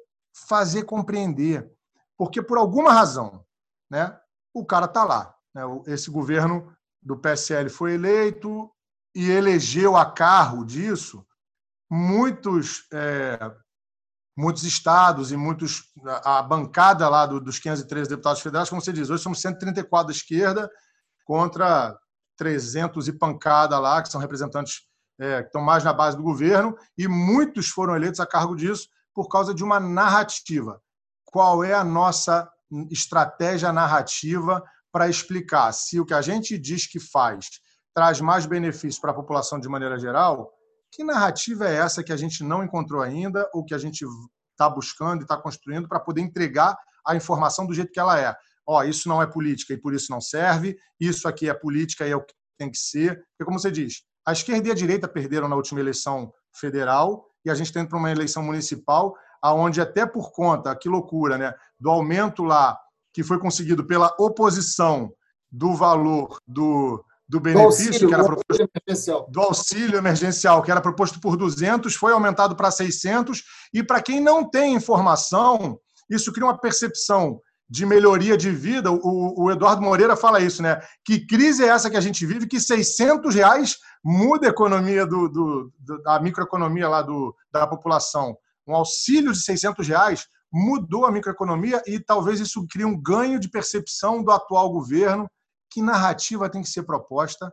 fazer compreender. Porque, por alguma razão, né, o cara está lá. Né, esse governo do PSL foi eleito e elegeu a carro disso muitos, é, muitos estados e muitos a bancada lá do, dos 513 deputados federais, como você diz, hoje somos 134 da esquerda contra 300 e pancada lá, que são representantes é, que estão mais na base do governo, e muitos foram eleitos a cargo disso por causa de uma narrativa. Qual é a nossa estratégia narrativa para explicar se o que a gente diz que faz traz mais benefício para a população de maneira geral? Que narrativa é essa que a gente não encontrou ainda ou que a gente está buscando e está construindo para poder entregar a informação do jeito que ela é? Ó, isso não é política e por isso não serve, isso aqui é política e é o que tem que ser. Porque, como você diz, a esquerda e a direita perderam na última eleição federal e a gente está indo para uma eleição municipal, aonde até por conta, que loucura, né, do aumento lá que foi conseguido pela oposição do valor do, do benefício, do auxílio, que era proposto, do auxílio emergencial, que era proposto por 200, foi aumentado para 600, e para quem não tem informação, isso cria uma percepção de melhoria de vida, o, o, Eduardo Moreira fala isso, né? Que crise é essa que a gente vive que 600 reais muda a economia do, do, do da microeconomia lá do, da população. Um auxílio de 600 reais mudou a microeconomia e talvez isso crie um ganho de percepção do atual governo. Que narrativa tem que ser proposta?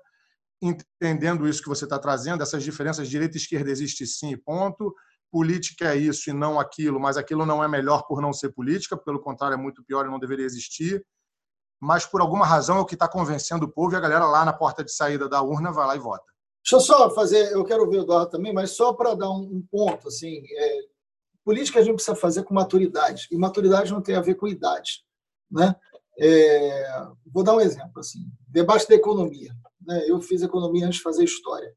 Entendendo isso que você está trazendo, essas diferenças direita e esquerda existem sim, ponto política é isso e não aquilo, mas aquilo não é melhor por não ser política, pelo contrário, é muito pior e não deveria existir. Mas por alguma razão é o que está convencendo o povo e a galera lá na porta de saída da urna vai lá e vota. Deixa eu só fazer, eu quero ouvir o Eduardo também, mas só para dar um, ponto, assim, é, política a gente precisa fazer com maturidade, e maturidade não tem a ver com idade, né? É, vou dar um exemplo, assim, debate da economia, né? Eu fiz economia antes de fazer história.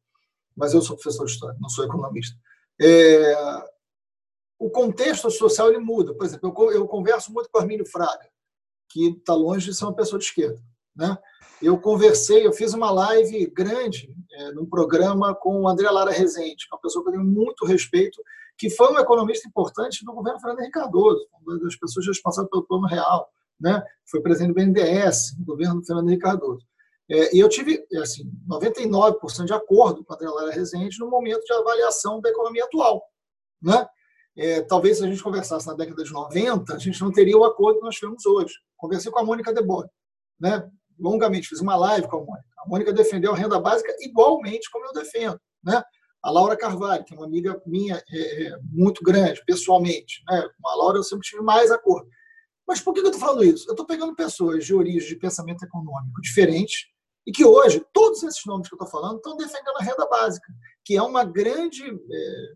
mas eu sou professor de história, não sou economista. É, o contexto social ele muda. Por exemplo, eu, eu converso muito com Armínio Fraga, que está longe de ser uma pessoa de esquerda. Né? Eu conversei, eu fiz uma live grande é, num programa com o André Lara Rezende, é uma pessoa que eu tenho muito respeito, que foi um economista importante do governo Fernando Henrique Cardoso, uma das pessoas responsáveis pelo Plano Real, né? foi presidente do BNDES, no governo Fernando Henrique Cardoso. É, e eu tive assim, 99% de acordo com a André Rezende no momento de avaliação da economia atual. Né? É, talvez se a gente conversasse na década de 90, a gente não teria o acordo que nós temos hoje. Conversei com a Mônica Debord, né? longamente, fiz uma live com a Mônica. A Mônica defendeu a renda básica igualmente como eu defendo. Né? A Laura Carvalho, que é uma amiga minha é, é muito grande, pessoalmente. Né? Com a Laura eu sempre tive mais acordo. Mas por que eu estou falando isso? Eu estou pegando pessoas de origem de pensamento econômico diferentes e que hoje, todos esses nomes que eu estou falando, estão defendendo a renda básica, que é uma grande é,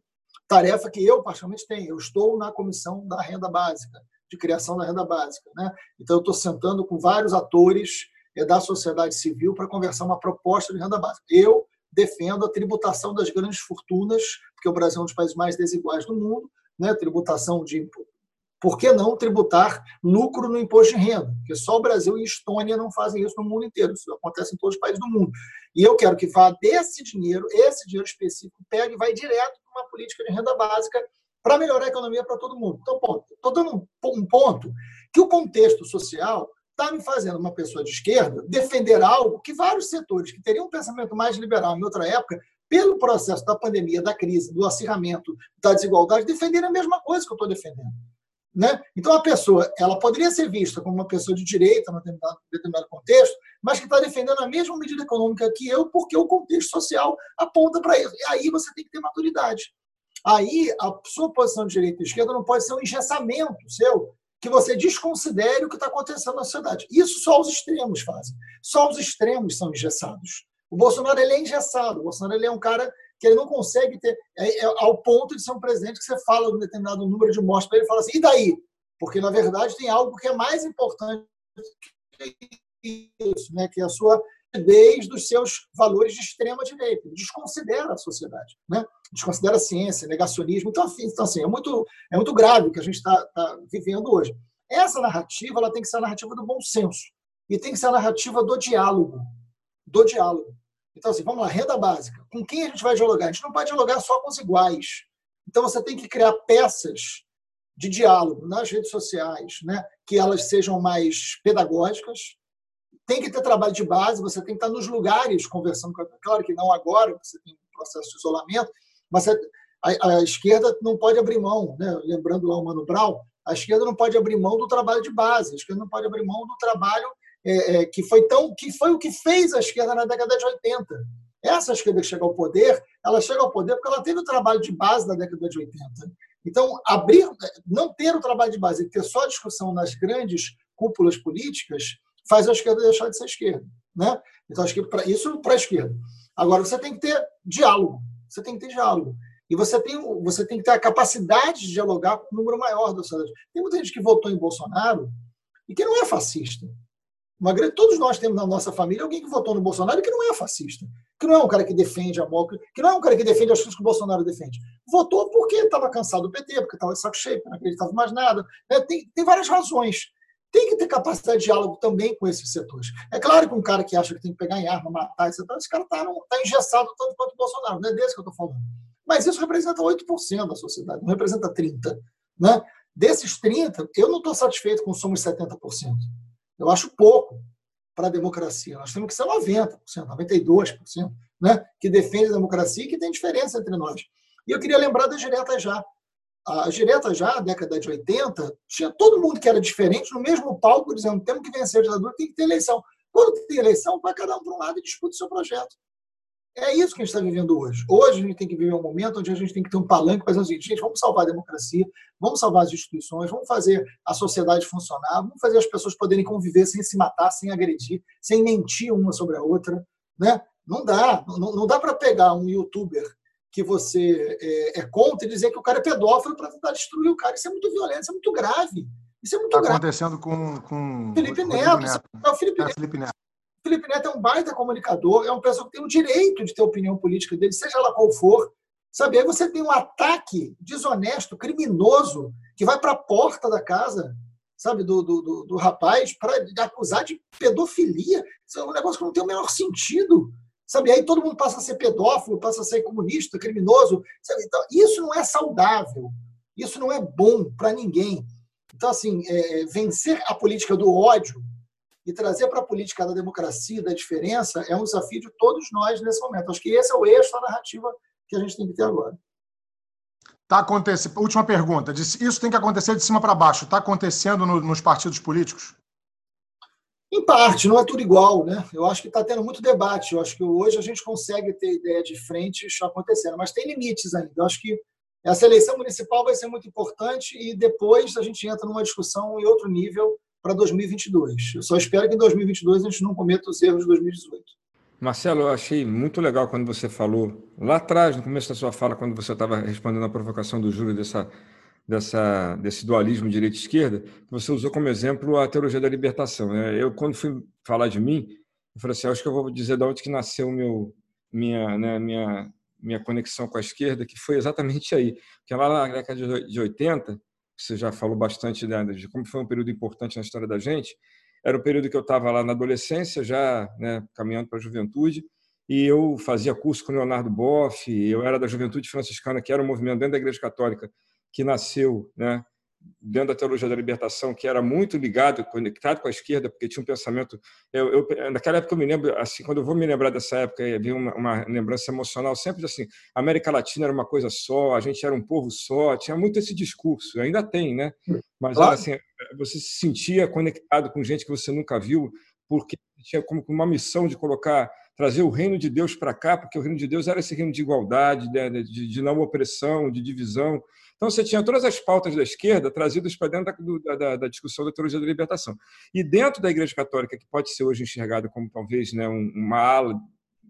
tarefa que eu, particularmente, tenho. Eu estou na comissão da renda básica, de criação da renda básica. Né? Então, eu estou sentando com vários atores é, da sociedade civil para conversar uma proposta de renda básica. Eu defendo a tributação das grandes fortunas, porque o Brasil é um dos países mais desiguais do mundo, né? tributação de por que não tributar lucro no imposto de renda? Porque só o Brasil e Estônia não fazem isso no mundo inteiro. Isso acontece em todos os países do mundo. E eu quero que vá desse dinheiro, esse dinheiro específico, pegue e vai direto para uma política de renda básica para melhorar a economia para todo mundo. Então, estou dando um ponto que o contexto social está me fazendo uma pessoa de esquerda defender algo que vários setores que teriam um pensamento mais liberal em outra época, pelo processo da pandemia, da crise, do acirramento da desigualdade, defenderem a mesma coisa que eu estou defendendo. Né? Então, a pessoa ela poderia ser vista como uma pessoa de direita, em determinado, determinado contexto, mas que está defendendo a mesma medida econômica que eu, porque o contexto social aponta para isso. E aí você tem que ter maturidade. Aí a sua posição de direita e esquerda não pode ser um engessamento seu, que você desconsidere o que está acontecendo na sociedade. Isso só os extremos fazem. Só os extremos são engessados. O Bolsonaro ele é engessado. O Bolsonaro ele é um cara que ele não consegue ter, é, é, ao ponto de ser um presidente que você fala de um determinado número de mortes para ele fala assim, e daí? Porque, na verdade, tem algo que é mais importante que isso, né? que é a sua desde dos seus valores de extrema direita. Desconsidera a sociedade, né? desconsidera a ciência, negacionismo. Então, assim, então, assim é, muito, é muito grave o que a gente está tá vivendo hoje. Essa narrativa ela tem que ser a narrativa do bom senso e tem que ser a narrativa do diálogo. Do diálogo. Então, assim, vamos lá, renda básica. Com quem a gente vai dialogar? A gente não pode dialogar só com os iguais. Então, você tem que criar peças de diálogo nas redes sociais, né? que elas sejam mais pedagógicas. Tem que ter trabalho de base, você tem que estar nos lugares conversando com a... Claro que não agora, você tem um processo de isolamento, mas a, a, esquerda não pode abrir mão, né? lembrando lá o Mano Brown, a esquerda não pode abrir mão do trabalho de base, a esquerda não pode abrir mão do trabalho é, é, que foi tão que foi o que fez a esquerda na década de 80. Essa esquerda que chega ao poder, ela chega ao poder porque ela teve o trabalho de base na década de 80. Então, abrir, não ter o trabalho de base e ter só discussão nas grandes cúpulas políticas faz a esquerda deixar de ser esquerda, né? Então, acho que pra, isso para a esquerda. Agora, você tem que ter diálogo. Você tem que ter diálogo. E você tem, você tem que ter a capacidade de dialogar com um número maior da sociedade. Tem muita gente que votou em Bolsonaro e que não é fascista. Uma grande, todos nós temos na nossa família alguém que votou no Bolsonaro que não é fascista, que não é um cara que defende a morte, que não é um cara que defende as coisas que o Bolsonaro defende. Votou porque estava cansado do PT, porque estava de saco cheio, não acreditava mais nada. Né? Tem, tem várias razões. Tem que ter capacidade de diálogo também com esses setores. É claro que um cara que acha que tem que pegar em arma, matar, etc., esse cara está tá engessado tanto quanto o Bolsonaro, não é desse que eu estou falando. Mas isso representa 8% da sociedade, não representa 30%. Né? Desses 30%, eu não estou satisfeito com somos 70%. Eu acho pouco para a democracia. Nós temos que ser 90%, 92%, né? que defende a democracia e que tem diferença entre nós. E eu queria lembrar da Direta Já. A Direta Já, na década de 80, tinha todo mundo que era diferente no mesmo palco, dizendo temos que vencer a ditadura, tem que ter eleição. Quando tem eleição, vai cada um para um lado e disputa o seu projeto. É isso que a gente está vivendo hoje. Hoje a gente tem que viver um momento onde a gente tem que ter um palanque para dizer o seguinte, gente, vamos salvar a democracia, vamos salvar as instituições, vamos fazer a sociedade funcionar, vamos fazer as pessoas poderem conviver sem se matar, sem agredir, sem mentir uma sobre a outra. Né? Não dá. Não, não dá para pegar um youtuber que você é, é, contra e dizer que o cara é pedófilo para tentar destruir o cara. Isso é muito violento, isso é muito grave. Isso é muito tá grave. acontecendo com, com Felipe Neto. Neto. É o Felipe, é, Felipe Neto. Felipe Neto é um baita comunicador, é uma pessoa que tem o direito de ter opinião política dele, seja lá qual for. Sabe? Aí você tem um ataque desonesto, criminoso, que vai para a porta da casa sabe, do, do, do, do rapaz para acusar de pedofilia. Isso é um negócio que não tem o menor sentido. Sabe? Aí todo mundo passa a ser pedófilo, passa a ser comunista, criminoso. Sabe? Então, isso não é saudável. Isso não é bom para ninguém. Então, assim, é, vencer a política do ódio e trazer para a política da democracia, da diferença, é um desafio de todos nós nesse momento. Acho que esse é o eixo da narrativa que a gente tem que ter agora. Tá acontecendo. Última pergunta. Isso tem que acontecer de cima para baixo. Está acontecendo no, nos partidos políticos? Em parte, não é tudo igual, né? Eu acho que está tendo muito debate. Eu acho que hoje a gente consegue ter ideia de frente acontecendo, mas tem limites ainda. Eu acho que essa eleição municipal vai ser muito importante e depois a gente entra numa discussão em outro nível para 2022. Eu só espero que em 2022 a gente não cometa os erros de 2018. Marcelo, eu achei muito legal quando você falou, lá atrás, no começo da sua fala, quando você estava respondendo a provocação do Júlio dessa, dessa, desse dualismo direita-esquerda, que você usou como exemplo a teologia da libertação. Né? Eu, quando fui falar de mim, eu falei assim, acho que eu vou dizer de onde que nasceu meu, minha, né, minha, minha conexão com a esquerda, que foi exatamente aí. Porque lá na década de 80, você já falou bastante né, de como foi um período importante na história da gente, era o período que eu estava lá na adolescência, já né, caminhando para a juventude, e eu fazia curso com Leonardo Boff, eu era da Juventude Franciscana, que era um movimento dentro da Igreja Católica que nasceu né, dentro da teologia da libertação, que era muito ligado, conectado com a esquerda, porque tinha um pensamento. Eu, eu, naquela época eu me lembro, assim, quando eu vou me lembrar dessa época, havia uma, uma lembrança emocional sempre assim: a América Latina era uma coisa só, a gente era um povo só, tinha muito esse discurso, ainda tem, né? Mas claro. assim, você se sentia conectado com gente que você nunca viu, porque tinha como uma missão de colocar trazer o reino de Deus para cá, porque o reino de Deus era esse reino de igualdade, de, de, de não opressão, de divisão. Então, você tinha todas as pautas da esquerda trazidas para dentro da, da, da, discussão da teologia da libertação. E dentro da Igreja Católica, que pode ser hoje enxergada como talvez né, uma ala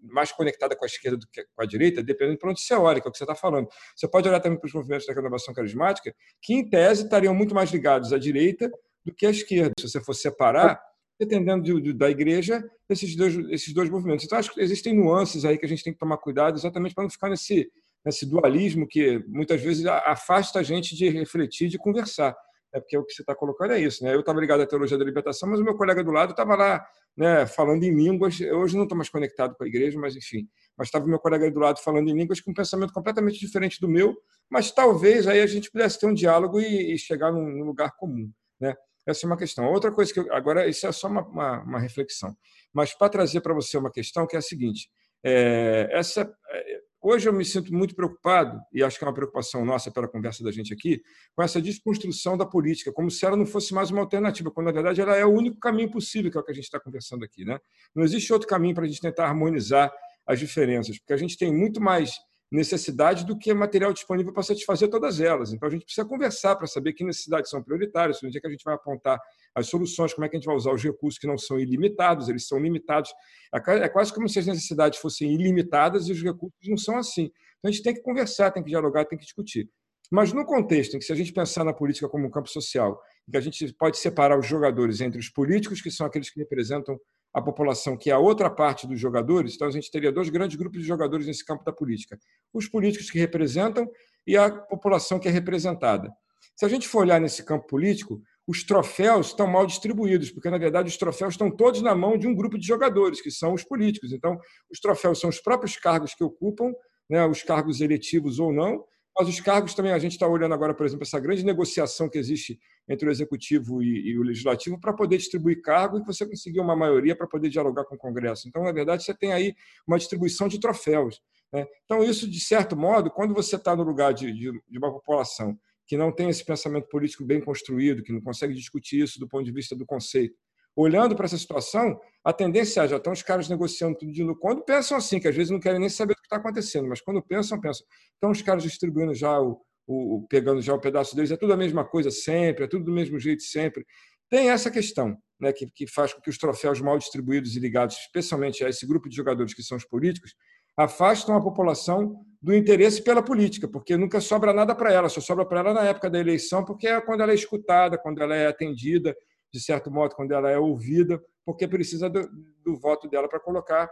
mais conectada com a esquerda do que com a direita, dependendo de onde você olha, que é o que você está falando. Você pode olhar também para os movimentos da renovação carismática, que, em tese, estariam muito mais ligados à direita do que à esquerda. Se você for separar, dependendo de, de, da igreja, esses dois, esses dois movimentos. Então, acho que existem nuances aí que a gente tem que tomar cuidado exatamente para não ficar nesse nesse dualismo que muitas vezes afasta a gente de refletir, de conversar. É porque o que você está colocando é isso. Né? Eu estava ligado à teologia da libertação, mas o meu colega do lado estava lá né, falando em línguas. Eu hoje não estou mais conectado com a igreja, mas enfim. Mas estava o meu colega do lado falando em línguas com um pensamento completamente diferente do meu, mas talvez aí a gente pudesse ter um diálogo e, e chegar num, num, lugar comum. Né? Essa é uma questão. Outra coisa que eu, agora isso é só uma, uma, uma reflexão, mas para trazer para você uma questão que é a seguinte: é, essa é, Hoje eu me sinto muito preocupado, e acho que é uma preocupação nossa pela conversa da gente aqui, com essa desconstrução da política, como se ela não fosse mais uma alternativa, quando na verdade ela é o único caminho possível, que é o que a gente está conversando aqui. Né? Não existe outro caminho para a gente tentar harmonizar as diferenças, porque a gente tem muito mais necessidade do que material disponível para satisfazer todas elas. Então, a gente precisa conversar para saber que necessidades são prioritárias, onde é que a gente vai apontar as soluções, como é que a gente vai usar os recursos que não são ilimitados, eles são limitados. É quase como se as necessidades fossem ilimitadas e os recursos não são assim. Então, a gente tem que conversar, tem que dialogar, tem que discutir. Mas no contexto em que, se a gente pensar na política como um campo social, que a gente pode separar os jogadores entre os políticos, que são aqueles que representam a população, que é a outra parte dos jogadores, então a gente teria dois grandes grupos de jogadores nesse campo da política: os políticos que representam e a população que é representada. Se a gente for olhar nesse campo político, os troféus estão mal distribuídos, porque, na verdade, os troféus estão todos na mão de um grupo de jogadores, que são os políticos. Então, os troféus são os próprios cargos que ocupam, né, os cargos eletivos ou não, mas os cargos também, a gente está olhando agora, por exemplo, essa grande negociação que existe entre o executivo e, e o legislativo para poder distribuir cargo e você conseguir uma maioria para poder dialogar com o Congresso. Então, na verdade, você tem aí uma distribuição de troféus. Né? Então, isso, de certo modo, quando você está no lugar de, de, de uma população que não tem esse pensamento político bem construído, que não consegue discutir isso do ponto de vista do conceito, olhando para essa situação, a tendência é, já estão os caras negociando tudo de novo. Quando pensam assim, que às vezes não querem nem saber do que está acontecendo, mas quando pensam, pensam. Então, os caras distribuindo já o, o, pegando já o pedaço deles, é tudo a mesma coisa sempre, é tudo do mesmo jeito sempre. Tem essa questão, né, que, que faz com que os troféus mal distribuídos e ligados, especialmente a esse grupo de jogadores que são os políticos, afastam a população do interesse pela política, porque nunca sobra nada para ela, só sobra para ela na época da eleição, porque é quando ela é escutada, quando ela é atendida, de certo modo, quando ela é ouvida, porque precisa do, do voto dela para colocar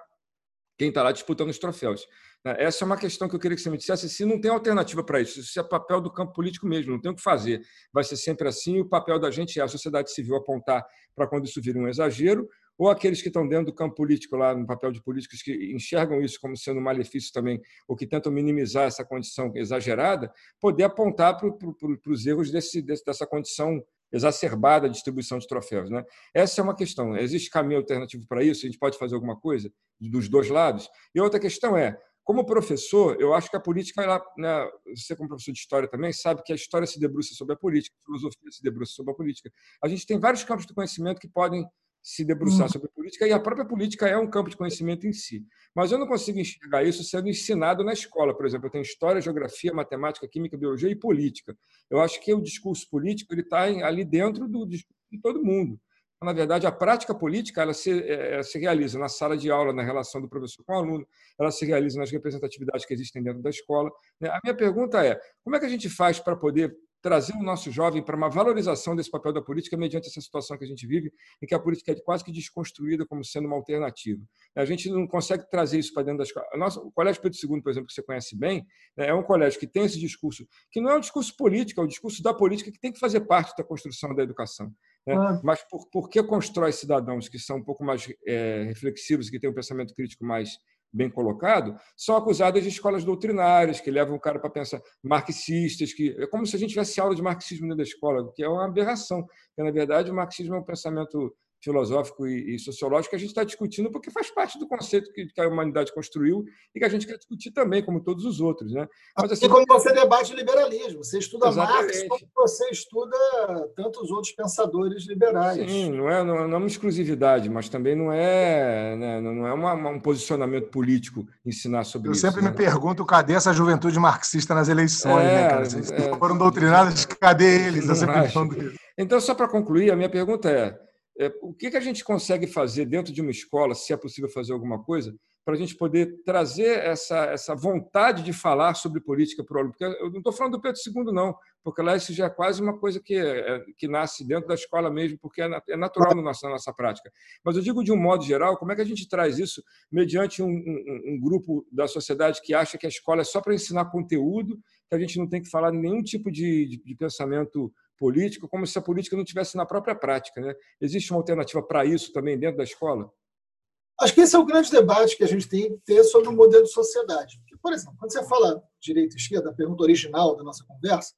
quem está lá disputando os troféus. Né? Essa é uma questão que eu queria que você me dissesse. Se não tem alternativa para isso, isso é papel do campo político mesmo, não tem o que fazer. Vai ser sempre assim. O papel da gente é a sociedade civil apontar para quando isso vira um exagero, ou aqueles que estão dentro do campo político, lá no papel de políticos, que enxergam isso como sendo um malefício também, ou que tentam minimizar essa condição exagerada, poder apontar para, os erros desse, dessa condição exacerbada de distribuição de troféus. Né? Essa é uma questão. Existe caminho alternativo para isso? A gente pode fazer alguma coisa dos dois lados? E outra questão é, como professor, eu acho que a política, ela, né, você como professor de história também sabe que a história se debruça sobre a política, a filosofia se debruça sobre a política. A gente tem vários campos de conhecimento que podem se debruçar sobre política, e a própria política é um campo de conhecimento em si. Mas eu não consigo enxergar isso sendo ensinado na escola. Por exemplo, eu tenho história, geografia, matemática, química, biologia e política. Eu acho que o discurso político ele está ali dentro do de todo mundo. Na verdade, a prática política ela se, é, ela se realiza na sala de aula, na relação do professor com o aluno, ela se realiza nas representatividades que existem dentro da escola. Né? A minha pergunta é: como é que a gente faz para poder trazer o nosso jovem para uma valorização desse papel da política mediante essa situação que a gente vive, em que a política é quase que desconstruída como sendo uma alternativa. A gente não consegue trazer isso para dentro da escola. o Colégio Pedro II, por exemplo, que você conhece bem, né, é um colégio que tem esse discurso, que não é um discurso político, é o um discurso da política que tem que fazer parte da construção da educação. Né? Ah. Mas por, por que constrói cidadãos que são um pouco mais é, reflexivos, que têm um pensamento crítico mais bem colocado, são acusadas de escolas doutrinárias, que levam o cara para pensar marxistas, que é como se a gente tivesse aula de marxismo dentro da escola, que é uma aberração. Porque, na verdade, o marxismo é um pensamento filosófico e, sociológico que a gente está discutindo porque faz parte do conceito que, a humanidade construiu e que a gente quer discutir também, como todos os outros. Né? Mas, assim, e como você debate liberalismo, você estuda Exatamente. Marx como você estuda tantos outros pensadores liberais. Sim, não é, não é uma exclusividade, mas também não é, né, não é uma, um posicionamento político ensinar sobre Eu isso. Eu sempre né? me pergunto cadê essa juventude marxista nas eleições, é, né, cara? Se é, foram doutrinados, cadê eles? Eu sempre Então, só para concluir, a minha pergunta é é, o que, que a gente consegue fazer dentro de uma escola, se é possível fazer alguma coisa, para a gente poder trazer essa, essa vontade de falar sobre política para o aluno. Porque eu não estou falando do Pedro II, não, porque lá isso já é quase uma coisa que, é, que nasce dentro da escola mesmo, porque é, é natural no nosso, na nossa prática. Mas eu digo de um modo geral, como é que a gente traz isso mediante um, um, um grupo da sociedade que acha que a escola é só para ensinar conteúdo, que a gente não tem que falar nenhum tipo de, de, de pensamento político, como se a política não tivesse na própria prática. Né? Existe uma alternativa para isso também dentro da escola? Acho que esse é o grande debate que a gente tem que ter sobre o modelo de sociedade. Porque, por exemplo, quando você fala direita e esquerda, a pergunta original da nossa conversa,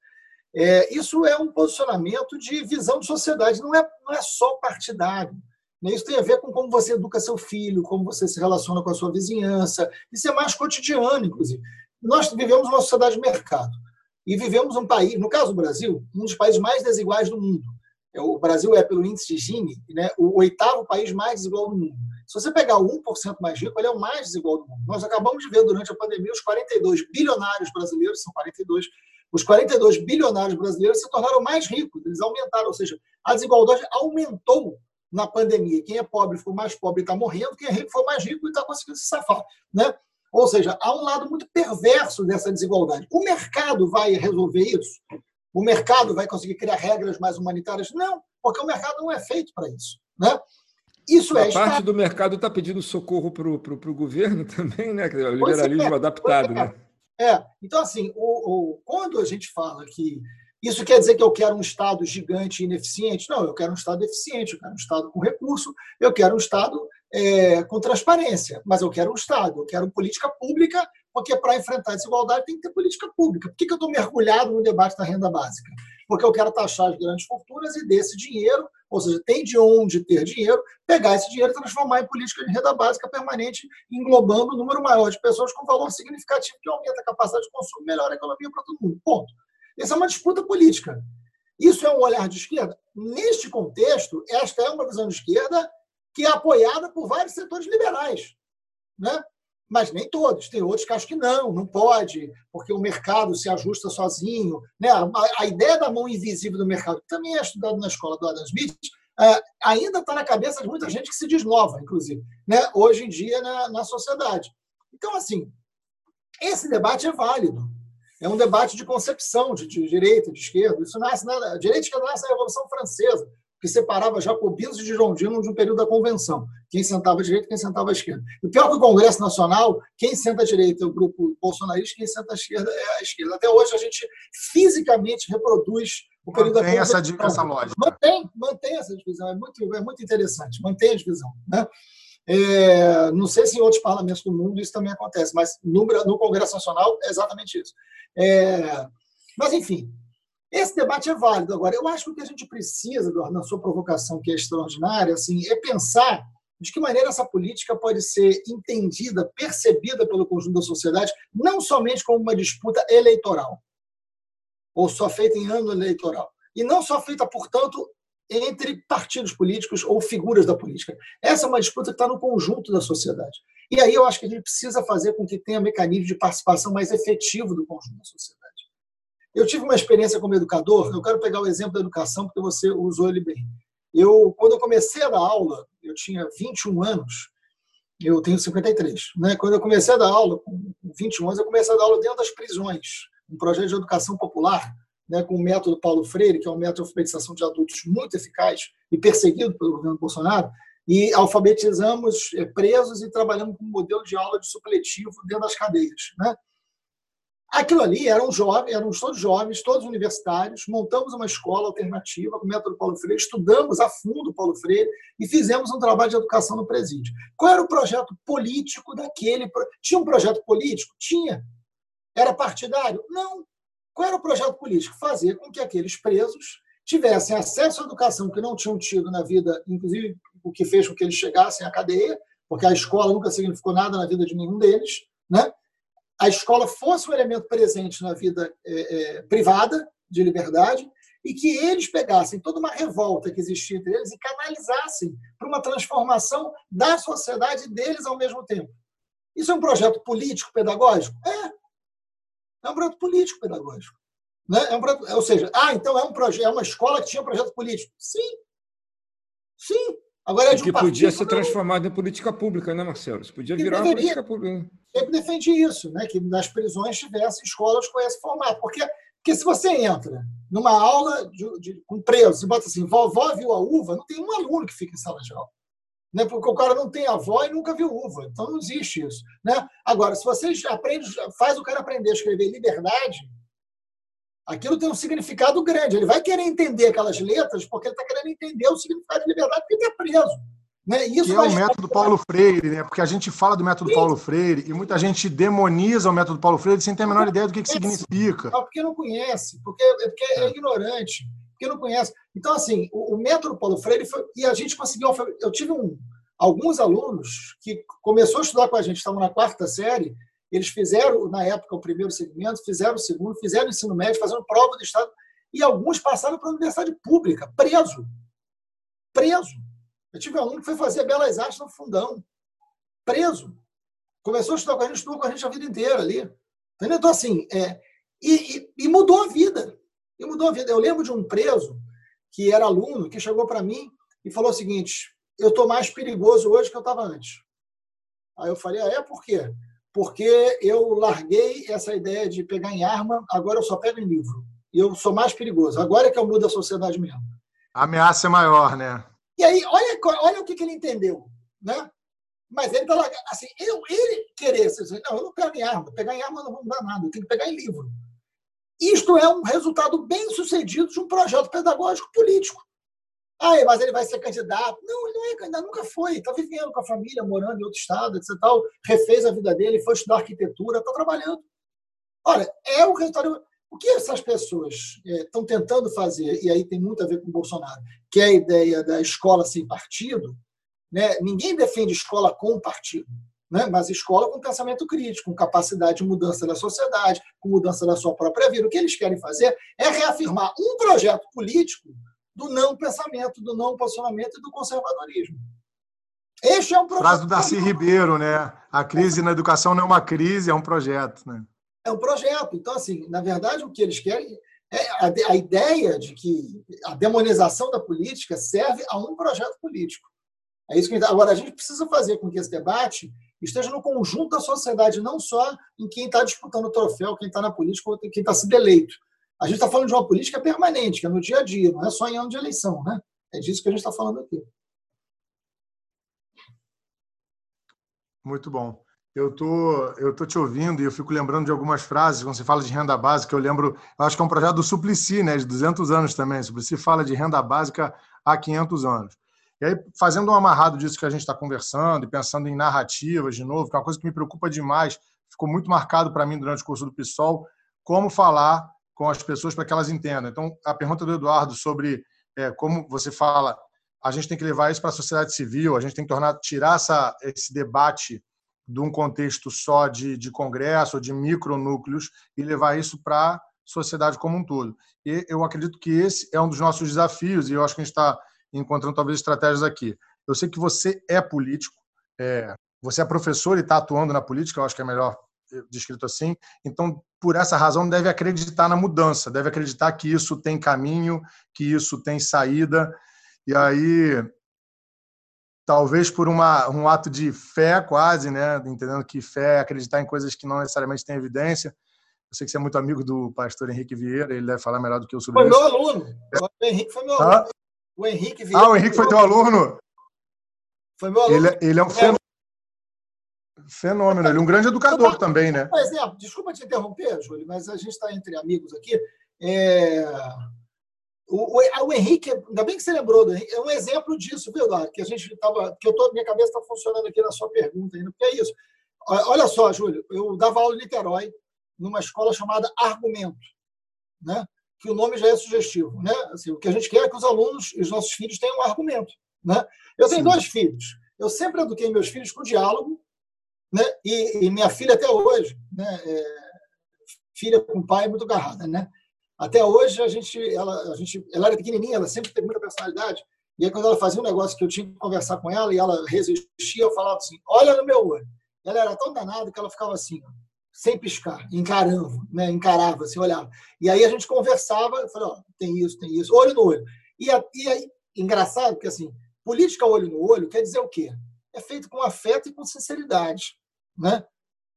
é, isso é um posicionamento de visão de sociedade, não é, não é só partidário. Né? Isso tem a ver com como você educa seu filho, como você se relaciona com a sua vizinhança. Isso é mais cotidiano, inclusive. Nós vivemos uma sociedade de mercado. E vivemos um país, no caso do Brasil, um dos países mais desiguais do mundo. É, o Brasil é, pelo índice de Gini, né, o oitavo país mais desigual do mundo. Se você pegar o 1% mais rico, ele é o mais desigual do mundo. Nós acabamos de ver durante a pandemia os 42 bilionários brasileiros, são 42, os 42 bilionários brasileiros se tornaram mais ricos, eles aumentaram, ou seja, a desigualdade aumentou na pandemia. Quem é pobre ficou mais pobre e está morrendo, quem é rico foi mais rico e está conseguindo se safar. Né? Ou seja, há um lado muito perverso dessa desigualdade. O mercado vai resolver isso? O mercado vai conseguir criar regras mais humanitárias? Não, porque o mercado não é feito para isso. Né? Isso a é parte do mercado está pedindo socorro para o governo também, né? O liberalismo é, adaptado. É. Né? É. Então, assim, o, o, quando a gente fala que isso quer dizer que eu quero um Estado gigante e ineficiente? Não, eu quero um Estado eficiente, eu quero um Estado com recurso, eu quero um Estado é, com transparência, mas eu quero um Estado, eu quero política pública, porque para enfrentar a desigualdade tem que ter política pública. Por que, que eu estou mergulhado no debate da renda básica? Porque eu quero taxar as grandes fortunas e desse dinheiro, ou seja, tem de onde ter dinheiro, pegar esse dinheiro e transformar em política de renda básica permanente, englobando um número maior de pessoas com valor significativo que aumenta a capacidade de consumo, melhora a economia para todo mundo. Ponto. Essa é uma disputa política. Isso é um olhar de esquerda? Neste contexto, esta é uma visão de esquerda que é apoiada por vários setores liberais. Né? Mas nem todos. Tem outros que acham que não, não pode, porque o mercado se ajusta sozinho. Né? A, a ideia da mão invisível do mercado, que também é estudado na escola do Adam Smith, é, ainda está na cabeça de muita gente que se diz nova, inclusive, né? hoje em dia na, na sociedade. Então, assim, esse debate é válido. É um debate de concepção de, de direita, de esquerda. Isso nasce na direita e esquerda nasce na Revolução Francesa que separava jacobinos e girondinos de um período da convenção. Quem sentava à direita, quem sentava à esquerda. E pior que o Congresso Nacional, quem senta à direita é o grupo bolsonarista, quem senta à esquerda é a esquerda. Até hoje a gente fisicamente reproduz o período mantém da convenção. Essa, essa lógica. Mantém, mantém essa divisão. É muito, é muito interessante. Mantém a divisão. Né? É, não sei se em outros parlamentos do mundo isso também acontece, mas no, no Congresso Nacional é exatamente isso. É, mas, enfim, esse debate é válido. Agora, eu acho que o que a gente precisa, na sua provocação, que é extraordinária, assim, é pensar de que maneira essa política pode ser entendida, percebida pelo conjunto da sociedade, não somente como uma disputa eleitoral, ou só feita em ano eleitoral, e não só feita, portanto, entre partidos políticos ou figuras da política. Essa é uma disputa que está no conjunto da sociedade. E aí eu acho que a gente precisa fazer com que tenha mecanismo de participação mais efetivo do conjunto da sociedade. Eu tive uma experiência como educador, eu quero pegar o exemplo da educação, porque você usou ele bem. Eu, quando eu comecei a dar aula, eu tinha 21 anos, eu tenho 53. Né? Quando eu comecei a dar aula, com 21 anos, eu comecei a dar aula dentro das prisões, um projeto de educação popular, né, com o método Paulo Freire, que é um método de alfabetização de adultos muito eficaz e perseguido pelo governo Bolsonaro, e alfabetizamos eh, presos e trabalhamos com um modelo de aula de supletivo dentro das cadeias. Né? Aquilo ali eram jovens, eram todos jovens, todos universitários, montamos uma escola alternativa com o método Paulo Freire, estudamos a fundo Paulo Freire e fizemos um trabalho de educação no presídio. Qual era o projeto político daquele? Tinha um projeto político? Tinha. Era partidário? Não. Qual era o projeto político? Fazer com que aqueles presos tivessem acesso à educação que não tinham tido na vida, inclusive o que fez com que eles chegassem à cadeia, porque a escola nunca significou nada na vida de nenhum deles, né? A escola fosse um elemento presente na vida é, é, privada de liberdade e que eles pegassem toda uma revolta que existia entre eles e canalizassem para uma transformação da sociedade deles ao mesmo tempo. Isso é um projeto político-pedagógico? É. É um projeto político-pedagógico. Né? É um projeto, ou seja, ah, então é, um projeto, é uma escola que tinha projeto político. Sim. Sim. Agora é de um que podia ser transformado em política pública, né, Marcelo? Isso podia virar deveria, uma política pública. Sempre defendi isso, né? que nas prisões tivesse escolas com esse formato. Porque, porque se você entra numa aula de, de, com presos e bota assim, vovó viu a uva, não tem um aluno que fica em sala de aula. Né? Porque o cara não tem avó e nunca viu uva. Então não existe isso. Né? Agora, se você aprende, faz o cara aprender a escrever liberdade, aquilo tem um significado grande. Ele vai querer entender aquelas letras porque ele está querendo entender o significado de liberdade porque ele está preso. Né? Isso que é o método Paulo Freire, né? porque a gente fala do método Sim. Paulo Freire e muita gente demoniza o método Paulo Freire sem ter a menor ideia do que, que significa. porque não conhece, porque, é porque é, é ignorante, porque não conhece. Então, assim, o, o método Paulo Freire foi. E a gente conseguiu. Eu tive um, alguns alunos que começou a estudar com a gente, estavam na quarta série, eles fizeram, na época, o primeiro segmento, fizeram o segundo, fizeram o ensino médio, fazendo prova do Estado, e alguns passaram para a universidade pública, preso. Preso. Eu tive um aluno que foi fazer Belas Artes no fundão, preso. Começou a estudar com a gente, estudou com a gente a vida inteira ali. Entendeu? Então, assim, é, e, e, e mudou a vida. E mudou a vida. Eu lembro de um preso que era aluno, que chegou para mim e falou o seguinte: eu estou mais perigoso hoje que eu estava antes. Aí eu falei, ah, é por quê? Porque eu larguei essa ideia de pegar em arma, agora eu só pego em livro. E eu sou mais perigoso. Agora é que eu mudo a sociedade mesmo. A ameaça é maior, né? E aí, olha, olha o que, que ele entendeu, né? Mas ele tá assim, eu, ele querer, assim, não, eu não pego em arma, pegar em arma não vai mudar nada, eu tenho que pegar em livro. Isto é um resultado bem sucedido de um projeto pedagógico político. Ah, mas ele vai ser candidato. Não, ele não é candidato, nunca foi. Está vivendo com a família, morando em outro estado, etc. Tal, refez a vida dele, foi estudar arquitetura, está trabalhando. Olha, é o resultado. O que essas pessoas estão é, tentando fazer, e aí tem muito a ver com o Bolsonaro, que é a ideia da escola sem partido, né? ninguém defende escola com partido, né? mas escola com pensamento crítico, com capacidade de mudança da sociedade, com mudança da sua própria vida. O que eles querem fazer é reafirmar um projeto político do não pensamento, do não posicionamento e do conservadorismo. Este é um projeto. Frase do Darcy Ribeiro, né? A crise na educação não é uma crise, é um projeto, né? É um projeto. Então, assim, na verdade, o que eles querem é a, a ideia de que a demonização da política serve a um projeto político. É isso que agora a gente precisa fazer com que esse debate esteja no conjunto da sociedade, não só em quem está disputando o troféu, quem está na política ou quem está sendo eleito. A gente está falando de uma política permanente, que é no dia a dia, não é só em ano de eleição. Né? É disso que a gente está falando aqui. Muito bom. Eu tô, eu tô te ouvindo e eu fico lembrando de algumas frases. Quando você fala de renda básica, eu lembro, eu acho que é um projeto do Suplicy, né, de 200 anos também. Suplicy fala de renda básica há 500 anos. E aí, fazendo um amarrado disso que a gente está conversando e pensando em narrativas de novo, que é uma coisa que me preocupa demais, ficou muito marcado para mim durante o curso do PSOL, como falar com as pessoas para que elas entendam. Então, a pergunta do Eduardo sobre é, como você fala, a gente tem que levar isso para a sociedade civil, a gente tem que tornar, tirar essa, esse debate de um contexto só de, de congresso de micronúcleos e levar isso para a sociedade como um todo. E eu acredito que esse é um dos nossos desafios e eu acho que a gente está encontrando talvez estratégias aqui. Eu sei que você é político, é, você é professor e está atuando na política, eu acho que é melhor descrito assim. Então, por essa razão, deve acreditar na mudança, deve acreditar que isso tem caminho, que isso tem saída. E aí, talvez por uma, um ato de fé quase, né? entendendo que fé é acreditar em coisas que não necessariamente têm evidência. Eu sei que você é muito amigo do pastor Henrique Vieira, ele deve falar melhor do que eu sobre foi isso. Foi meu aluno. O Henrique foi meu aluno. O Henrique Vieira. Ah, o Henrique foi teu aluno? Foi meu aluno. Ele, ele é um fenômeno. Fenômeno, ele é um grande educador também, né? Por exemplo, desculpa te interromper, Júlio, mas a gente está entre amigos aqui. É... O, o, o, Henrique, ainda bem que você lembrou do Henrique, é um exemplo disso, viu, Eduardo? Que a gente estava. Que eu tô, minha cabeça está funcionando aqui na sua pergunta ainda, porque é isso. Olha só, Júlio, eu dava aula em Niterói, numa escola chamada Argumento, né? que o nome já é sugestivo. Né? Assim, o que a gente quer é que os alunos e os nossos filhos tenham um argumento. Né? Eu tenho Sim. dois filhos. Eu sempre eduquei meus filhos com diálogo, né? e, e minha filha até hoje, né? É, filha com pai muito agarrada, né? Até hoje, a gente, ela, a gente, ela era pequenininha, ela sempre teve muita personalidade. E aí, quando ela fazia um negócio que eu tinha que conversar com ela e ela resistia, eu falava assim: olha no meu olho. Ela era tão danada que ela ficava assim, sem piscar, encarando, né? encarava, assim, olhava. E aí a gente conversava, eu falei: ó, tem isso, tem isso, olho no olho. E, e aí, engraçado, porque assim, política olho no olho quer dizer o quê? É feito com afeto e com sinceridade. Né?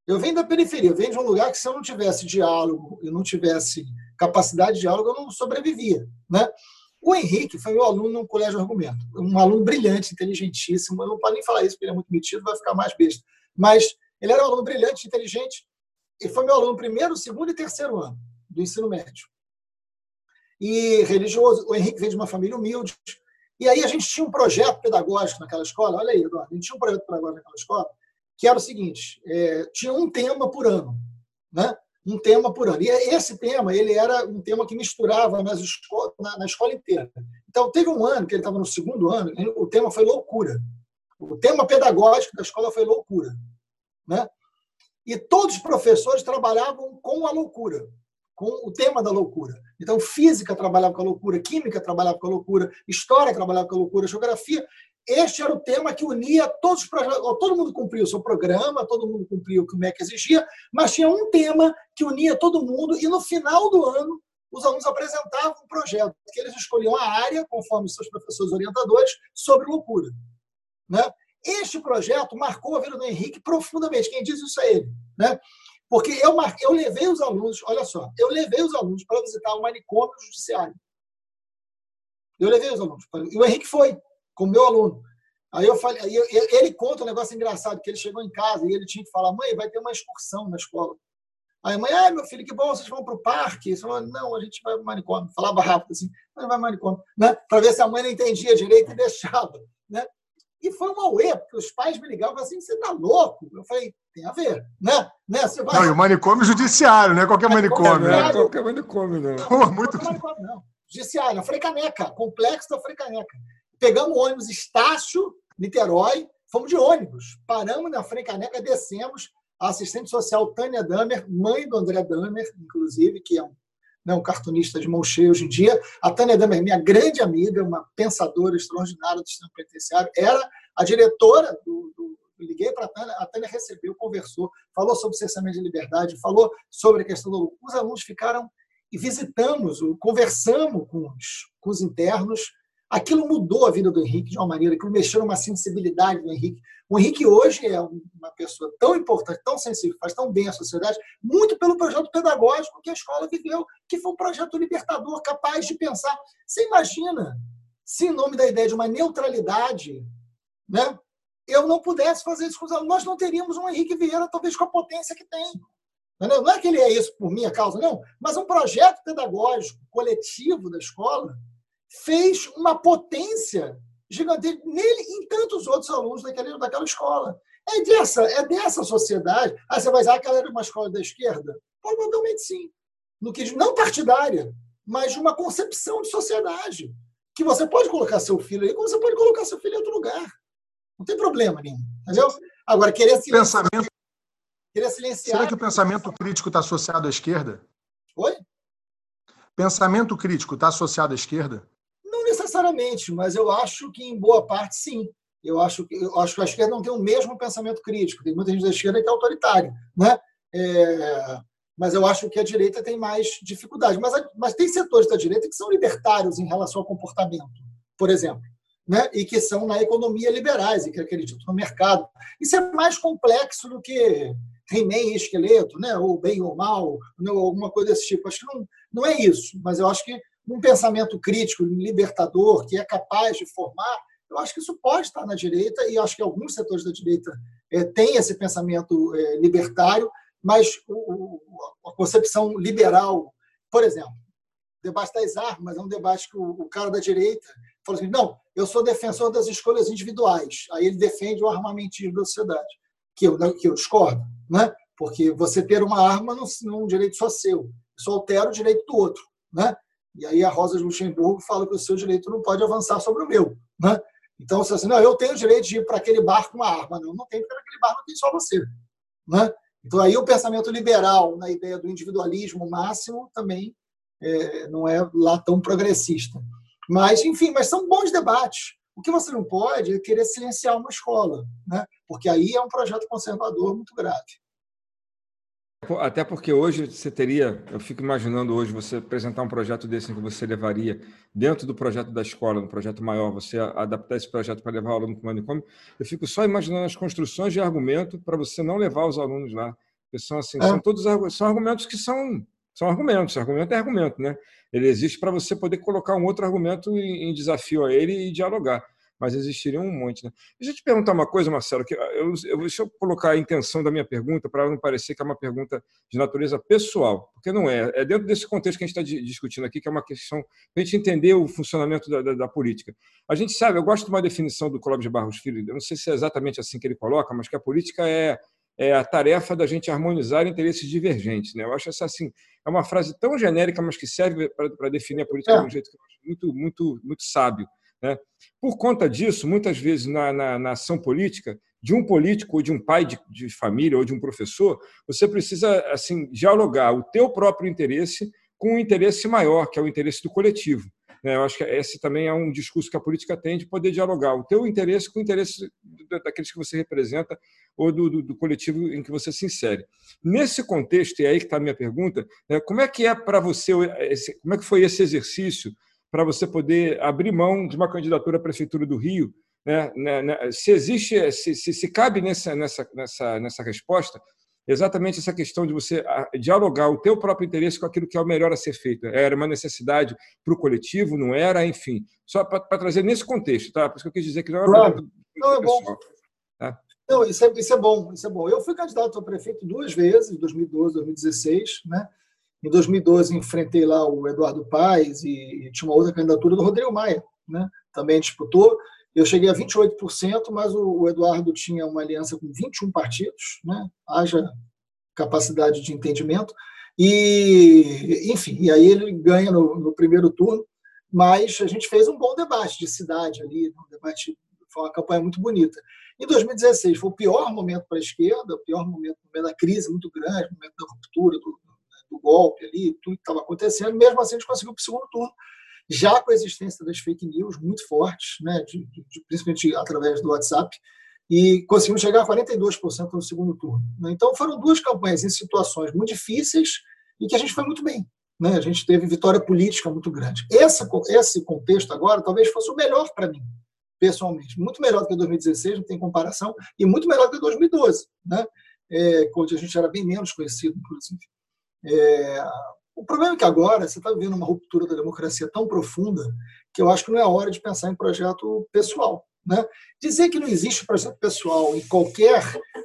Eu venho da periferia, eu venho de um lugar que se eu não tivesse diálogo, eu não tivesse capacidade de diálogo, eu não sobrevivia. Né? O Henrique foi meu aluno no Colégio Argumento, um aluno brilhante, inteligentíssimo. Eu não posso nem falar isso, porque ele é muito metido, vai ficar mais besta. Mas ele era um aluno brilhante, inteligente, e foi meu aluno primeiro, segundo e terceiro ano do ensino médio. E religioso. O Henrique veio de uma família humilde. E aí a gente tinha um projeto pedagógico naquela escola. Olha aí, Eduardo, a gente tinha um projeto pedagógico naquela escola que era o seguinte: é, tinha um tema por ano, né? um tema por ano. E esse tema ele era um tema que misturava nas esco na, na escola inteira. Então, teve um ano que ele estava no segundo ano, o tema foi loucura. O tema pedagógico da escola foi loucura. Né? E todos os professores trabalhavam com a loucura, com o tema da loucura. Então, física trabalhava com a loucura, química trabalhava com a loucura, história trabalhava com a loucura, geografia. Este era o tema que unia todos os projetos. Todo mundo cumpria o seu programa, todo mundo cumpria o que o MEC exigia, mas tinha um tema que unia todo mundo, e no final do ano, os alunos apresentavam um projeto, que eles escolhiam a área, conforme seus professores orientadores, sobre loucura. Né? Este projeto marcou a vida do Henrique profundamente. Quem diz isso é ele. Né? Porque eu, mar... eu levei os alunos, olha só, eu levei os alunos para visitar o manicômio judiciário. Eu levei os alunos. E o Henrique foi com meu aluno. Aí eu falei, ele conta um negócio engraçado, que ele chegou em casa e ele tinha que falar, mãe, vai ter uma excursão na escola. Aí a mãe, ah, meu filho, que bom, vocês vão para o parque. Ele falou, não, a gente vai para o manicômio. Falava rápido assim, não, vai para o manicômio. Né? Para ver se a mãe não entendia direito e deixava. Né? E foi uma uê, porque os pais me ligavam assim, você tá louco? Eu falei, tem a ver, né? né? Você vai... Não, e o manicômio judiciário, não é qualquer manicômio. Não é qualquer manicômio, não. Pô, muito... Não, não. Judiciário, a Frei Caneca, complexo da Frei Caneca. Pegamos o ônibus Estácio, Niterói, fomos de ônibus. Paramos na Frei Caneca, descemos. A assistente social Tânia Damer, mãe do André Damer, inclusive, que é um, né, um cartunista de mão cheia hoje em dia. A Tânia Damer, minha grande amiga, uma pensadora extraordinária do sistema penitenciário, era a diretora do, do liguei para a Tânia, a Tânia recebeu, conversou, falou sobre o cessamento de liberdade, falou sobre a questão do. Os alunos ficaram e visitamos, conversamos com os, com os internos, Aquilo mudou a vida do Henrique de uma maneira, aquilo mexeu numa sensibilidade do Henrique. O Henrique hoje é uma pessoa tão importante, tão sensível, faz tão bem à sociedade, muito pelo projeto pedagógico que a escola viveu, que foi um projeto libertador, capaz de pensar. Você imagina se em nome da ideia de uma neutralidade, né, eu não pudesse fazer isso com os alunos. Nós não teríamos um Henrique Vieira, talvez com a potência que tem. Não é que ele é isso por minha causa, não, mas um projeto pedagógico coletivo da escola fez uma potência gigantesca nele e em tantos outros alunos daquela, daquela escola. É dessa, é dessa sociedade. Aí você vai dizer, ah, aquela era uma escola da esquerda? Provavelmente sim. No que, não partidária, mas de uma concepção de sociedade. Que você pode colocar seu filho aí, como você pode colocar seu filho em outro lugar. Não tem problema nenhum. Entendeu? Agora, querer silenciar. Pensamento... Querer silenciar. Será que o pensamento crítico está associado à esquerda? Oi? Pensamento crítico está associado à esquerda? Necessariamente, mas eu acho que em boa parte sim. Eu acho, eu acho que a esquerda não tem o mesmo pensamento crítico. Tem muita gente da esquerda que é autoritária. Né? É, mas eu acho que a direita tem mais dificuldade. Mas, mas tem setores da direita que são libertários em relação ao comportamento, por exemplo né, e que são na economia liberais e que acreditam no mercado. Isso é mais complexo do que He-Man esqueleto, né, ou bem ou mal, ou alguma coisa desse tipo. Acho que não, não é isso, mas eu acho que um pensamento crítico, libertador, que é capaz de formar, eu acho que isso pode estar na direita, e acho que alguns setores da direita é, têm esse pensamento é, libertário, mas o, a concepção liberal, por exemplo, o debate das armas é um debate que o, o cara da direita falou assim: não, eu sou defensor das escolhas individuais. Aí ele defende o armamentismo da sociedade, que eu, que eu discordo, né? porque você ter uma arma não, não é um direito só seu, isso altera o direito do outro. Né? E aí a Rosa de Luxemburgo fala que o seu direito não pode avançar sobre o meu. Né? Então, você assim, não, eu tenho o direito de ir para aquele bar com uma arma. Não, não tem, porque naquele bar não tem só você. Né? Então, aí o pensamento liberal, na ideia do individualismo máximo, também é, não é lá tão progressista. Mas, enfim, mas são bons debates. O que você não pode é querer silenciar uma escola, né? porque aí é um projeto conservador muito grave. Até porque hoje você teria, eu fico imaginando hoje você apresentar um projeto desse que você levaria dentro do projeto da escola, um projeto maior, você adaptar esse projeto para levar o aluno para o manicômio, eu fico só imaginando as construções de argumento para você não levar os alunos lá. Porque são assim, é. são todos são argumentos que são são argumentos, argumento é argumento, né? Ele existe para você poder colocar um outro argumento em, desafio a ele e dialogar. Mas existiria um monte, né? Deixa eu te perguntar uma coisa, Marcelo, que eu, eu, deixa eu colocar a intenção da minha pergunta para não parecer que é uma pergunta de natureza pessoal, porque não é. É dentro desse contexto que a gente está discutindo aqui, que é uma questão para a gente entender o funcionamento da, da, da, política. A gente sabe, eu gosto de uma definição do Clóvis de Barros Filho, eu não sei se é exatamente assim que ele coloca, mas que a política é é a tarefa da gente harmonizar interesses divergentes. Né? Eu acho essa assim, é uma frase tão genérica, mas que serve para definir a política é. de um jeito que eu acho muito, muito, muito sábio. Né? Por conta disso, muitas vezes na, na, na, ação política, de um político ou de um pai de, de, família ou de um professor, você precisa assim dialogar o teu próprio interesse com um interesse maior, que é o interesse do coletivo. Né? Eu acho que esse também é um discurso que a política tem de poder dialogar o teu interesse com o interesse daqueles que você representa ou do, do, do coletivo em que você se insere. Nesse contexto, e aí que está a minha pergunta, né, como é que é para você, esse, como é que foi esse exercício para você poder abrir mão de uma candidatura à Prefeitura do Rio? Né, né, né se existe, se, se, se cabe nessa, nessa, nessa, nessa resposta, exatamente essa questão de você ah, dialogar o teu próprio interesse com aquilo que é o melhor a ser feito. Era uma necessidade para o coletivo, não era, enfim. Só para trazer nesse contexto, tá? Por isso que eu quis dizer que não é claro. Não, é bom. Tá? Não, isso é, isso é bom, isso é bom. Eu fui candidato a prefeito duas vezes, em 2012 2016, né? Em 2012 enfrentei lá o Eduardo Paes e, e tinha uma outra candidatura do Rodrigo Maia, né? Também disputou. Eu cheguei a 28%, mas o Eduardo tinha uma aliança com 21 partidos, né? haja capacidade de entendimento. E, enfim, e aí ele ganha no, no, primeiro turno, mas a gente fez um bom debate de cidade ali, um debate, foi uma campanha muito bonita. Em 2016 foi o pior momento para a esquerda, o pior momento, momento da crise muito grande, o momento da ruptura, do, do golpe ali, tudo que estava acontecendo, mesmo assim a gente conseguiu para o segundo turno já com a existência das fake news muito fortes, né, de, de, principalmente através do WhatsApp, e conseguimos chegar a 42% no segundo turno. Né? Então foram duas campanhas em situações muito difíceis e que a gente foi muito bem. Né? A gente teve vitória política muito grande. Essa, esse contexto agora talvez fosse o melhor para mim, pessoalmente. Muito melhor do que 2016, não tem comparação, e muito melhor do que 2012, né? É, quando a gente era bem menos conhecido, inclusive. É, o problema é que agora você está vivendo uma ruptura da democracia tão profunda que eu acho que não é hora de pensar em projeto pessoal. Né? Dizer que não existe projeto pessoal em qualquer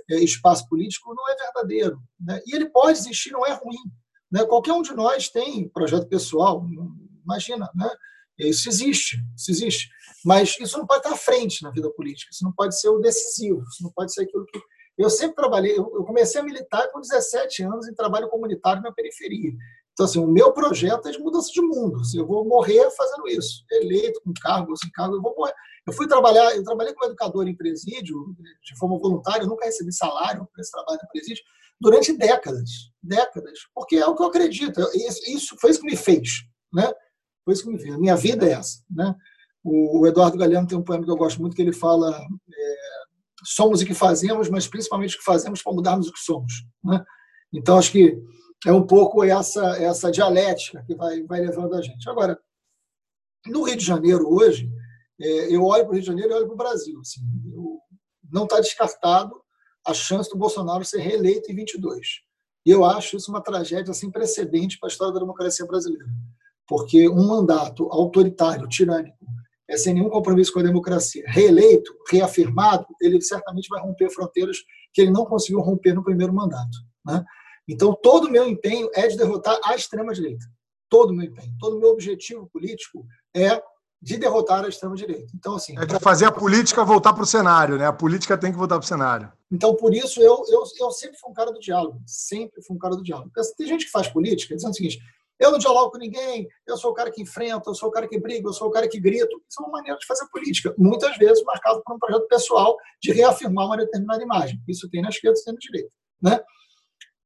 é, espaço político não é verdadeiro. Né? E ele pode existir, não é ruim. Né? Qualquer um de nós tem projeto pessoal, imagina, né? Isso existe, isso existe. Mas isso não pode estar à frente na vida política, isso não pode ser o decisivo, isso não pode ser aquilo que. Eu sempre trabalhei, eu comecei a militar com 17 anos em trabalho comunitário na periferia. Então, assim, o meu projeto é de mudança de mundo. Assim, eu vou morrer fazendo isso. Eleito, com cargo, sem cargo, eu vou morrer. Eu fui trabalhar, eu trabalhei como educador em presídio, de forma voluntária, eu nunca recebi salário para esse trabalho em presídio, durante décadas. Décadas. Porque é o que eu acredito. Isso foi isso que me fez. Né? Foi isso que me fez. A minha vida é essa. Né? O Eduardo Galeano tem um poema que eu gosto muito, que ele fala: é, somos o que fazemos, mas principalmente o que fazemos para mudarmos o que somos. Né? Então, acho que é um pouco essa, essa dialética que vai, vai levando a gente. Agora, no Rio de Janeiro, hoje, é, eu olho para o Rio de Janeiro e olho para o Brasil. Assim, eu, não está descartado a chance do Bolsonaro ser reeleito em 22. E eu acho isso uma tragédia sem precedente para a história da democracia brasileira. Porque um mandato autoritário, tirânico, é sem nenhum compromisso com a democracia, reeleito, reafirmado, ele certamente vai romper fronteiras que ele não conseguiu romper no primeiro mandato. Né? Então, todo o meu empenho é de derrotar a extrema-direita. Todo o meu empenho, todo o meu objetivo político é de derrotar a extrema-direita. Então, assim. É de fazer a política voltar para o cenário, né? A política tem que voltar para o cenário. Então, por isso, eu, eu, eu sempre fui um cara do diálogo. Sempre fui um cara do diálogo. Porque tem gente que faz política dizendo o seguinte: eu não dialogo com ninguém, eu sou o cara que enfrenta, eu sou o cara que briga, eu sou o cara que grita. Isso é uma maneira de fazer política, muitas vezes marcado por um projeto pessoal de reafirmar uma determinada imagem. Isso tem na esquerda e tem na direita. Né?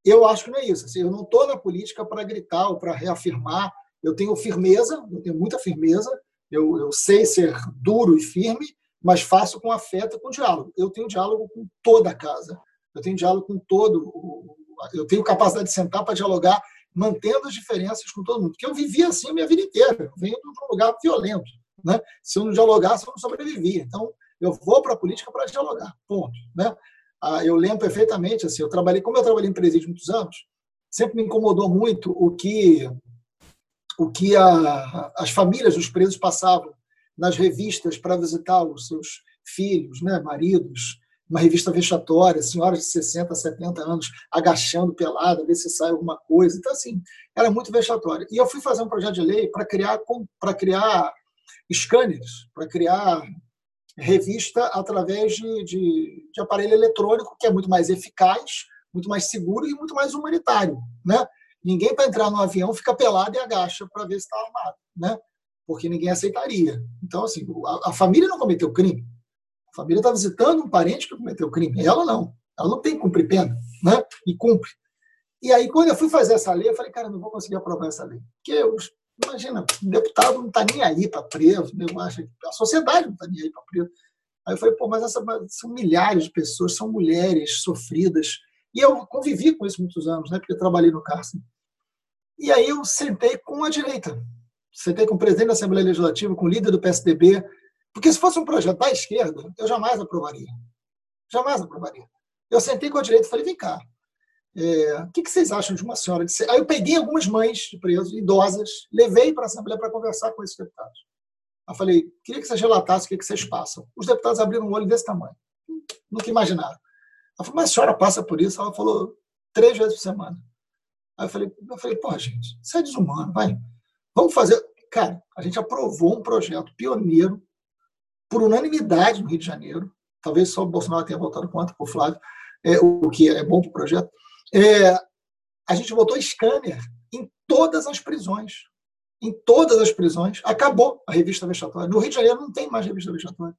Eu acho que não é isso. Assim, eu não estou na política para gritar ou para reafirmar. Eu tenho firmeza, eu tenho muita firmeza. Eu, eu sei ser duro e firme, mas faço com afeto e com diálogo. Eu tenho diálogo com toda a casa. Eu tenho diálogo com todo. Eu tenho capacidade de sentar para dialogar, mantendo as diferenças com todo mundo. Porque eu vivi assim a minha vida inteira. Eu venho de um lugar violento. Né? Se eu não dialogasse, eu não sobrevivia. Então, eu vou para a política para dialogar. Ponto. Né? Ah, eu lembro perfeitamente, assim, eu trabalhei, como eu trabalhei em presídio muitos anos, sempre me incomodou muito o que o que a, as famílias dos presos passavam nas revistas para visitar os seus filhos, né, maridos, uma revista vexatória, senhoras de 60, 70 anos agachando pelada, ver se sai alguma coisa. Então, assim, era muito vexatório. E eu fui fazer um projeto de lei para criar, para criar scanners, para criar revista através de, de, de, aparelho eletrônico, que é muito mais eficaz, muito mais seguro e muito mais humanitário. Né? Ninguém, para entrar no avião, fica pelado e agacha para ver se está armado, né? porque ninguém aceitaria. Então, assim, a, a família não cometeu crime. A família está visitando um parente que cometeu crime. Ela não. Ela não tem que cumprir pena, né? e cumpre. E aí, quando eu fui fazer essa lei, eu falei, cara, não vou conseguir aprovar essa lei. Porque os Imagina, o deputado não está nem aí para preso, né? eu acho, a sociedade não está nem aí para preso. Aí eu falei, pô, mas essa, são milhares de pessoas, são mulheres sofridas. E eu convivi com isso muitos anos, né? porque eu trabalhei no cárcere. E aí eu sentei com a direita. Sentei com o presidente da Assembleia Legislativa, com o líder do PSDB, porque se fosse um projeto da esquerda, eu jamais aprovaria. Jamais aprovaria. Eu sentei com a direita e falei, vem cá, é, o que, vocês acham de uma senhora de. Aí eu peguei algumas mães de presos, idosas, levei para a Assembleia para conversar com esses deputados. Eu falei, queria que vocês relatassem o que, que vocês passam. Os deputados abriram um olho desse tamanho. Nunca imaginaram. Eu falei, mas a senhora passa por isso? Ela falou, três vezes por semana. Aí eu falei, eu falei, pô, gente, isso é desumano, vai. Vamos fazer. Cara, a gente aprovou um projeto pioneiro, por unanimidade no Rio de Janeiro. Talvez só o Bolsonaro tenha votado contra, por Flávio, é, o que é bom para o projeto é, a gente botou scanner em todas as prisões. Em todas as prisões. Acabou a revista vexatória. No Rio de Janeiro não tem mais revista vexatória.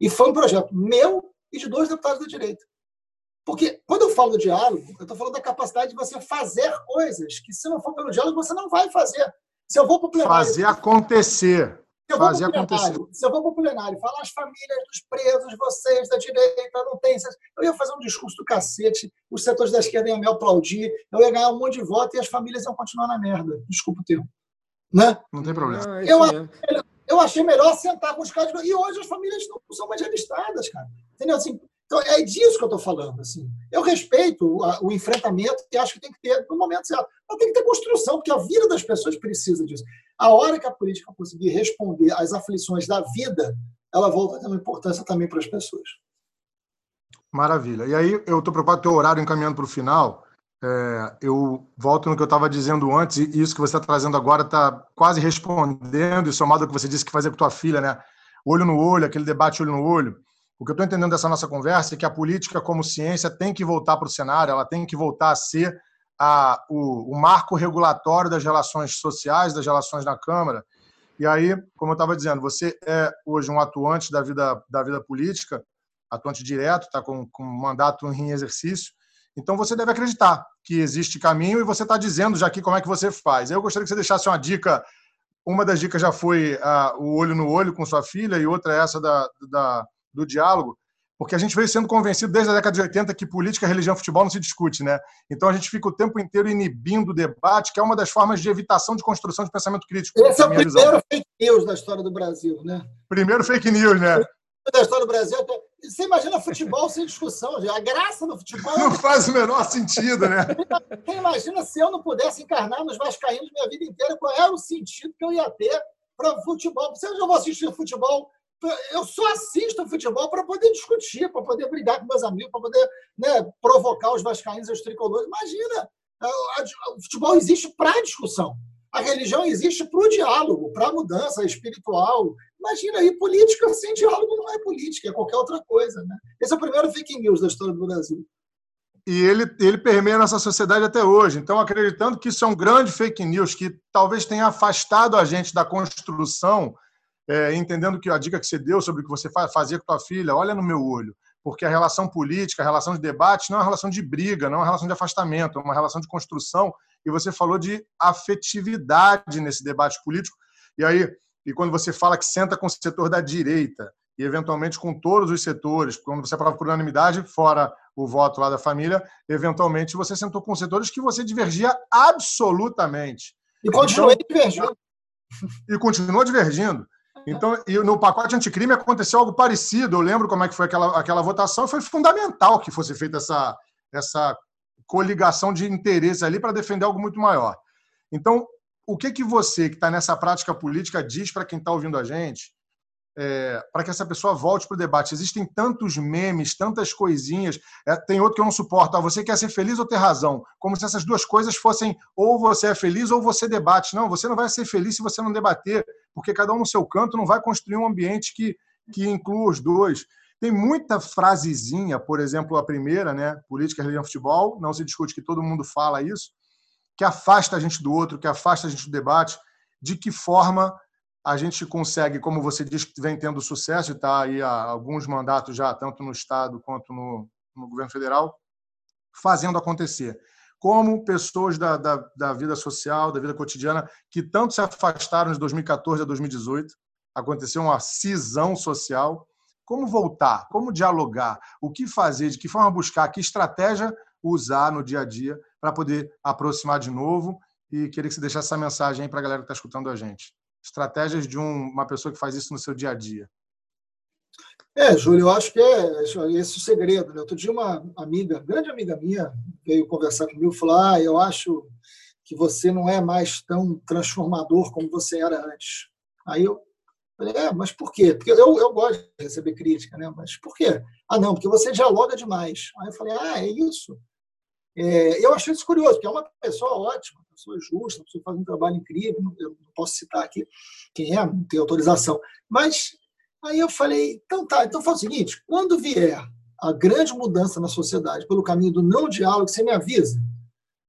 E foi um projeto meu e de dois deputados da direita. Porque quando eu falo diálogo, eu estou falando da capacidade de você fazer coisas que, se não for pelo diálogo, você não vai fazer. Se eu vou para o plenário. Fazer acontecer. Se eu fazer acontecer. Se eu vou para o plenário falar as famílias dos presos, vocês da direita, não tem. Eu ia fazer um discurso do cacete, os setores da esquerda iam me aplaudir, eu ia ganhar um monte de voto e as famílias iam continuar na merda. Desculpa o termo. Né? Não tem problema. Ah, eu, eu achei melhor sentar com os caras. E hoje as famílias não são mais revistadas, cara. Entendeu? Assim, então, é disso que eu estou falando. Assim. Eu respeito o, o, enfrentamento e acho que tem que ter no momento certo. Mas tem que ter construção, porque a vida das pessoas precisa disso. A hora que a política conseguir responder às aflições da vida, ela volta a ter uma importância também para as pessoas. Maravilha. E aí, eu estou preocupado com o horário encaminhando para o final. É, eu volto no que eu estava dizendo antes, e isso que você está trazendo agora está quase respondendo, e somado ao que você disse que fazia com tua filha, né? Olho no olho, aquele debate olho no olho. O que eu estou entendendo dessa nossa conversa é que a política, como ciência, tem que voltar para o cenário, ela tem que voltar a ser a, o, o, marco regulatório das relações sociais, das relações na Câmara. E aí, como eu estava dizendo, você é hoje um atuante da vida, da vida política, atuante direto, está com, com mandato em exercício, então você deve acreditar que existe caminho e você está dizendo já aqui como é que você faz. Eu gostaria que você deixasse uma dica. Uma das dicas já foi uh, o olho no olho com sua filha e outra é essa da, da, do diálogo porque a gente veio sendo convencido desde a década de 80 que política, religião e futebol não se discute, né? Então a gente fica o tempo inteiro inibindo o debate, que é uma das formas de evitação de construção de pensamento crítico. Esse é o primeiro visão. fake news da história do Brasil, né? Primeiro fake news, né? Da história do Brasil. Você imagina futebol sem discussão, a graça do futebol. Não faz o menor sentido, né? Você imagina se eu não pudesse encarnar nos Vascaínos minha vida inteira, qual era o sentido que eu ia ter para futebol? Você já vou assistir futebol eu só assisto futebol para poder discutir, para poder brigar com meus amigos, para poder né, provocar os vascaínos e os tricolores. Imagina, o futebol existe para discussão. A religião existe para o diálogo, para a mudança espiritual. Imagina aí, política sem diálogo não é política, é qualquer outra coisa. Né? Esse é o primeiro fake news da história do Brasil. E ele, ele permeia nossa sociedade até hoje. Então, acreditando que isso é um grande fake news que talvez tenha afastado a gente da construção é, entendendo que a dica que você deu sobre o que você fazia com tua filha, olha no meu olho, porque a relação política, a relação de debate não é uma relação de briga, não é uma relação de afastamento, é uma relação de construção. E você falou de afetividade nesse debate político. E aí, e quando você fala que senta com o setor da direita e eventualmente com todos os setores, quando você aprova por unanimidade, fora o voto lá da família, eventualmente você sentou com setores que você divergia absolutamente. E continua então, divergindo. E continua divergindo. Então, e no pacote anticrime aconteceu algo parecido. Eu lembro como é que foi aquela, aquela votação. Foi fundamental que fosse feita essa, essa coligação de interesses ali para defender algo muito maior. Então, o que que você que está nessa prática política diz para quem está ouvindo a gente é, para que essa pessoa volte para o debate. Existem tantos memes, tantas coisinhas. É, tem outro que eu não suporto. Ah, você quer ser feliz ou ter razão? Como se essas duas coisas fossem ou você é feliz ou você debate. Não, você não vai ser feliz se você não debater, porque cada um no seu canto não vai construir um ambiente que, que inclua os dois. Tem muita frasezinha, por exemplo, a primeira, né? Política, religião, futebol. Não se discute que todo mundo fala isso, que afasta a gente do outro, que afasta a gente do debate. De que forma a gente consegue, como você diz, que vem tendo sucesso está aí há alguns mandatos já, tanto no Estado quanto no, no governo federal, fazendo acontecer. Como pessoas da, da, da, vida social, da vida cotidiana, que tanto se afastaram de 2014 a 2018, aconteceu uma cisão social. Como voltar? Como dialogar? O que fazer? De que forma buscar? Que estratégia usar no dia a dia para poder aproximar de novo? E queria que você deixasse essa mensagem para a galera que está escutando a gente estratégias de um, uma pessoa que faz isso no seu dia a dia? É, Júlio, eu acho que é esse o segredo. Né? Outro dia, uma amiga, grande amiga minha, veio conversar comigo e falou: Ah, eu acho que você não é mais tão transformador como você era antes. Aí eu falei: É, mas por quê? Porque eu, eu gosto de receber crítica, né? Mas por quê? Ah, não, porque você dialoga demais. Aí eu falei: Ah, é isso. É, eu achei isso curioso, porque é uma pessoa ótima, uma pessoa justa, uma pessoa que faz um trabalho incrível, eu não posso citar aqui quem é, não tem autorização. Mas aí eu falei, então tá, então faz o seguinte, quando vier a grande mudança na sociedade pelo caminho do não diálogo, você me avisa.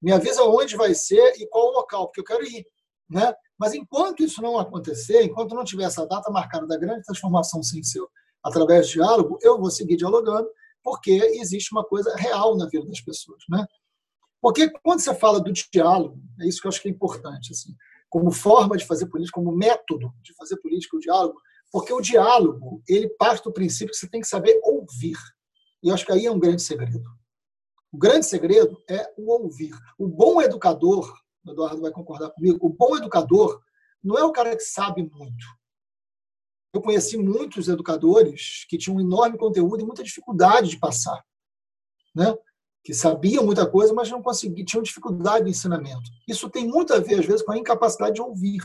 Me avisa onde vai ser e qual o local, porque eu quero ir. Né? Mas enquanto isso não acontecer, enquanto não tiver essa data marcada da grande transformação sem ser através de diálogo, eu vou seguir dialogando porque existe uma coisa real na vida das pessoas, né? Porque quando você fala do diálogo, é isso que eu acho que é importante, assim, como forma de fazer política, como método de fazer política, o diálogo, porque o diálogo, ele parte do princípio que você tem que saber ouvir. E eu acho que aí é um grande segredo. O grande segredo é o ouvir. O bom educador, o Eduardo vai concordar comigo, o bom educador não é o cara que sabe muito eu conheci muitos educadores que tinham um enorme conteúdo e muita dificuldade de passar, né? que sabiam muita coisa, mas não conseguiam, tinham dificuldade de ensinamento. Isso tem muito a ver, às vezes, com a incapacidade de ouvir.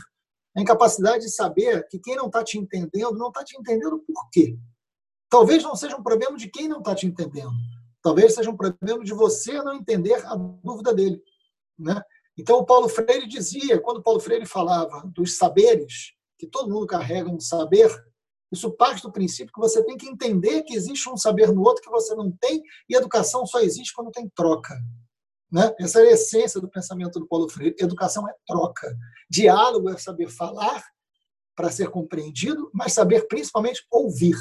A incapacidade de saber que quem não está te entendendo não está te entendendo por quê. Talvez não seja um problema de quem não está te entendendo. Talvez seja um problema de você não entender a dúvida dele. Né? Então, o Paulo Freire dizia, quando o Paulo Freire falava dos saberes, que todo mundo carrega um saber, isso parte do princípio que você tem que entender que existe um saber no outro que você não tem, e educação só existe quando tem troca. Né? Essa é a essência do pensamento do Paulo Freire. Educação é troca. Diálogo é saber falar para ser compreendido, mas saber principalmente ouvir.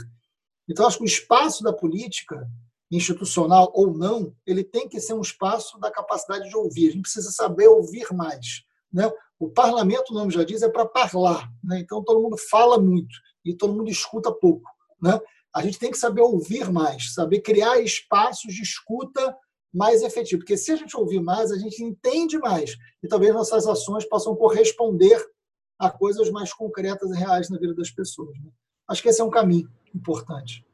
Então, acho que o espaço da política, institucional ou não, ele tem que ser um espaço da capacidade de ouvir. A gente precisa saber ouvir mais. Né? O parlamento, o nome já diz, é para falar. Né? Então, todo mundo fala muito e todo mundo escuta pouco. Né? A gente tem que saber ouvir mais, saber criar espaços de escuta mais efetivo. Porque se a gente ouvir mais, a gente entende mais. E talvez nossas ações possam corresponder a coisas mais concretas e reais na vida das pessoas. Né? Acho que esse é um caminho importante.